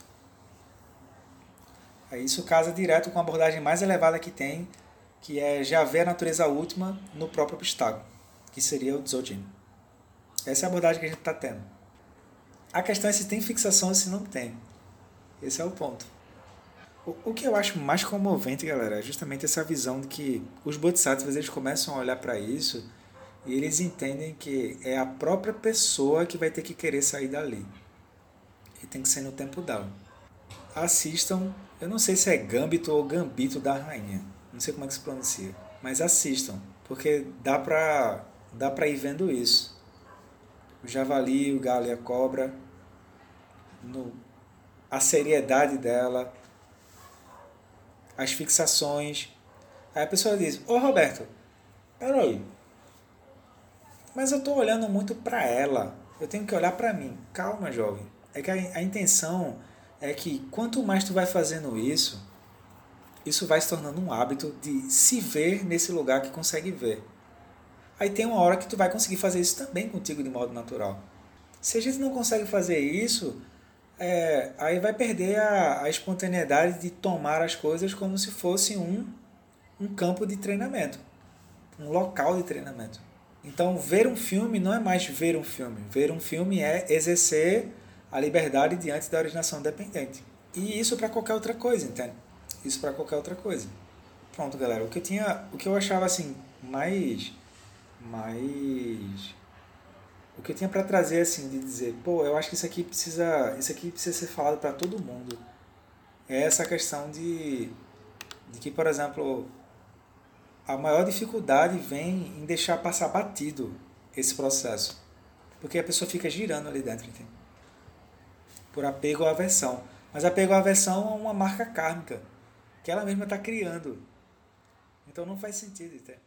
[SPEAKER 1] É isso casa direto com a abordagem mais elevada que tem, que é já ver a natureza última no próprio obstáculo, que seria o Dzogchen. Essa é a abordagem que a gente está tendo. A questão é se tem fixação ou se não tem. Esse é o ponto. O, que eu acho mais comovente, galera, é justamente essa visão de que os bodhisattvas eles começam a olhar para isso e eles entendem que é a própria pessoa que vai ter que querer sair dali. E tem que ser no tempo dela. Assistam, eu não sei se é Gambito ou Gambito da Rainha, não sei como é que se pronuncia, mas assistam, porque dá pra, dá pra ir vendo isso. O javali, o galo e a cobra, no, a seriedade dela, as fixações. Aí a pessoa diz: Ô Roberto, peraí, mas eu estou olhando muito para ela, eu tenho que olhar para mim. Calma, jovem. É que a, a intenção é que quanto mais tu vai fazendo isso, isso vai se tornando um hábito de se ver nesse lugar que consegue ver. Aí tem uma hora que tu vai conseguir fazer isso também contigo de modo natural. Se a gente não consegue fazer isso, é, aí vai perder a, a espontaneidade de tomar as coisas como se fosse um, um campo de treinamento, um local de treinamento. Então, ver um filme não é mais ver um filme. Ver um filme é exercer a liberdade diante da originação dependente. E isso para qualquer outra coisa, entende? Isso para qualquer outra coisa. Pronto, galera. O que eu tinha, o que eu achava assim mais mais o que eu tinha para trazer assim de dizer, pô, eu acho que isso aqui precisa, isso aqui precisa ser falado para todo mundo. É essa questão de de que, por exemplo, a maior dificuldade vem em deixar passar batido esse processo. Porque a pessoa fica girando ali dentro, entende? Por apego ou aversão. Mas apego ou aversão é uma marca kármica que ela mesma está criando. Então não faz sentido, entende?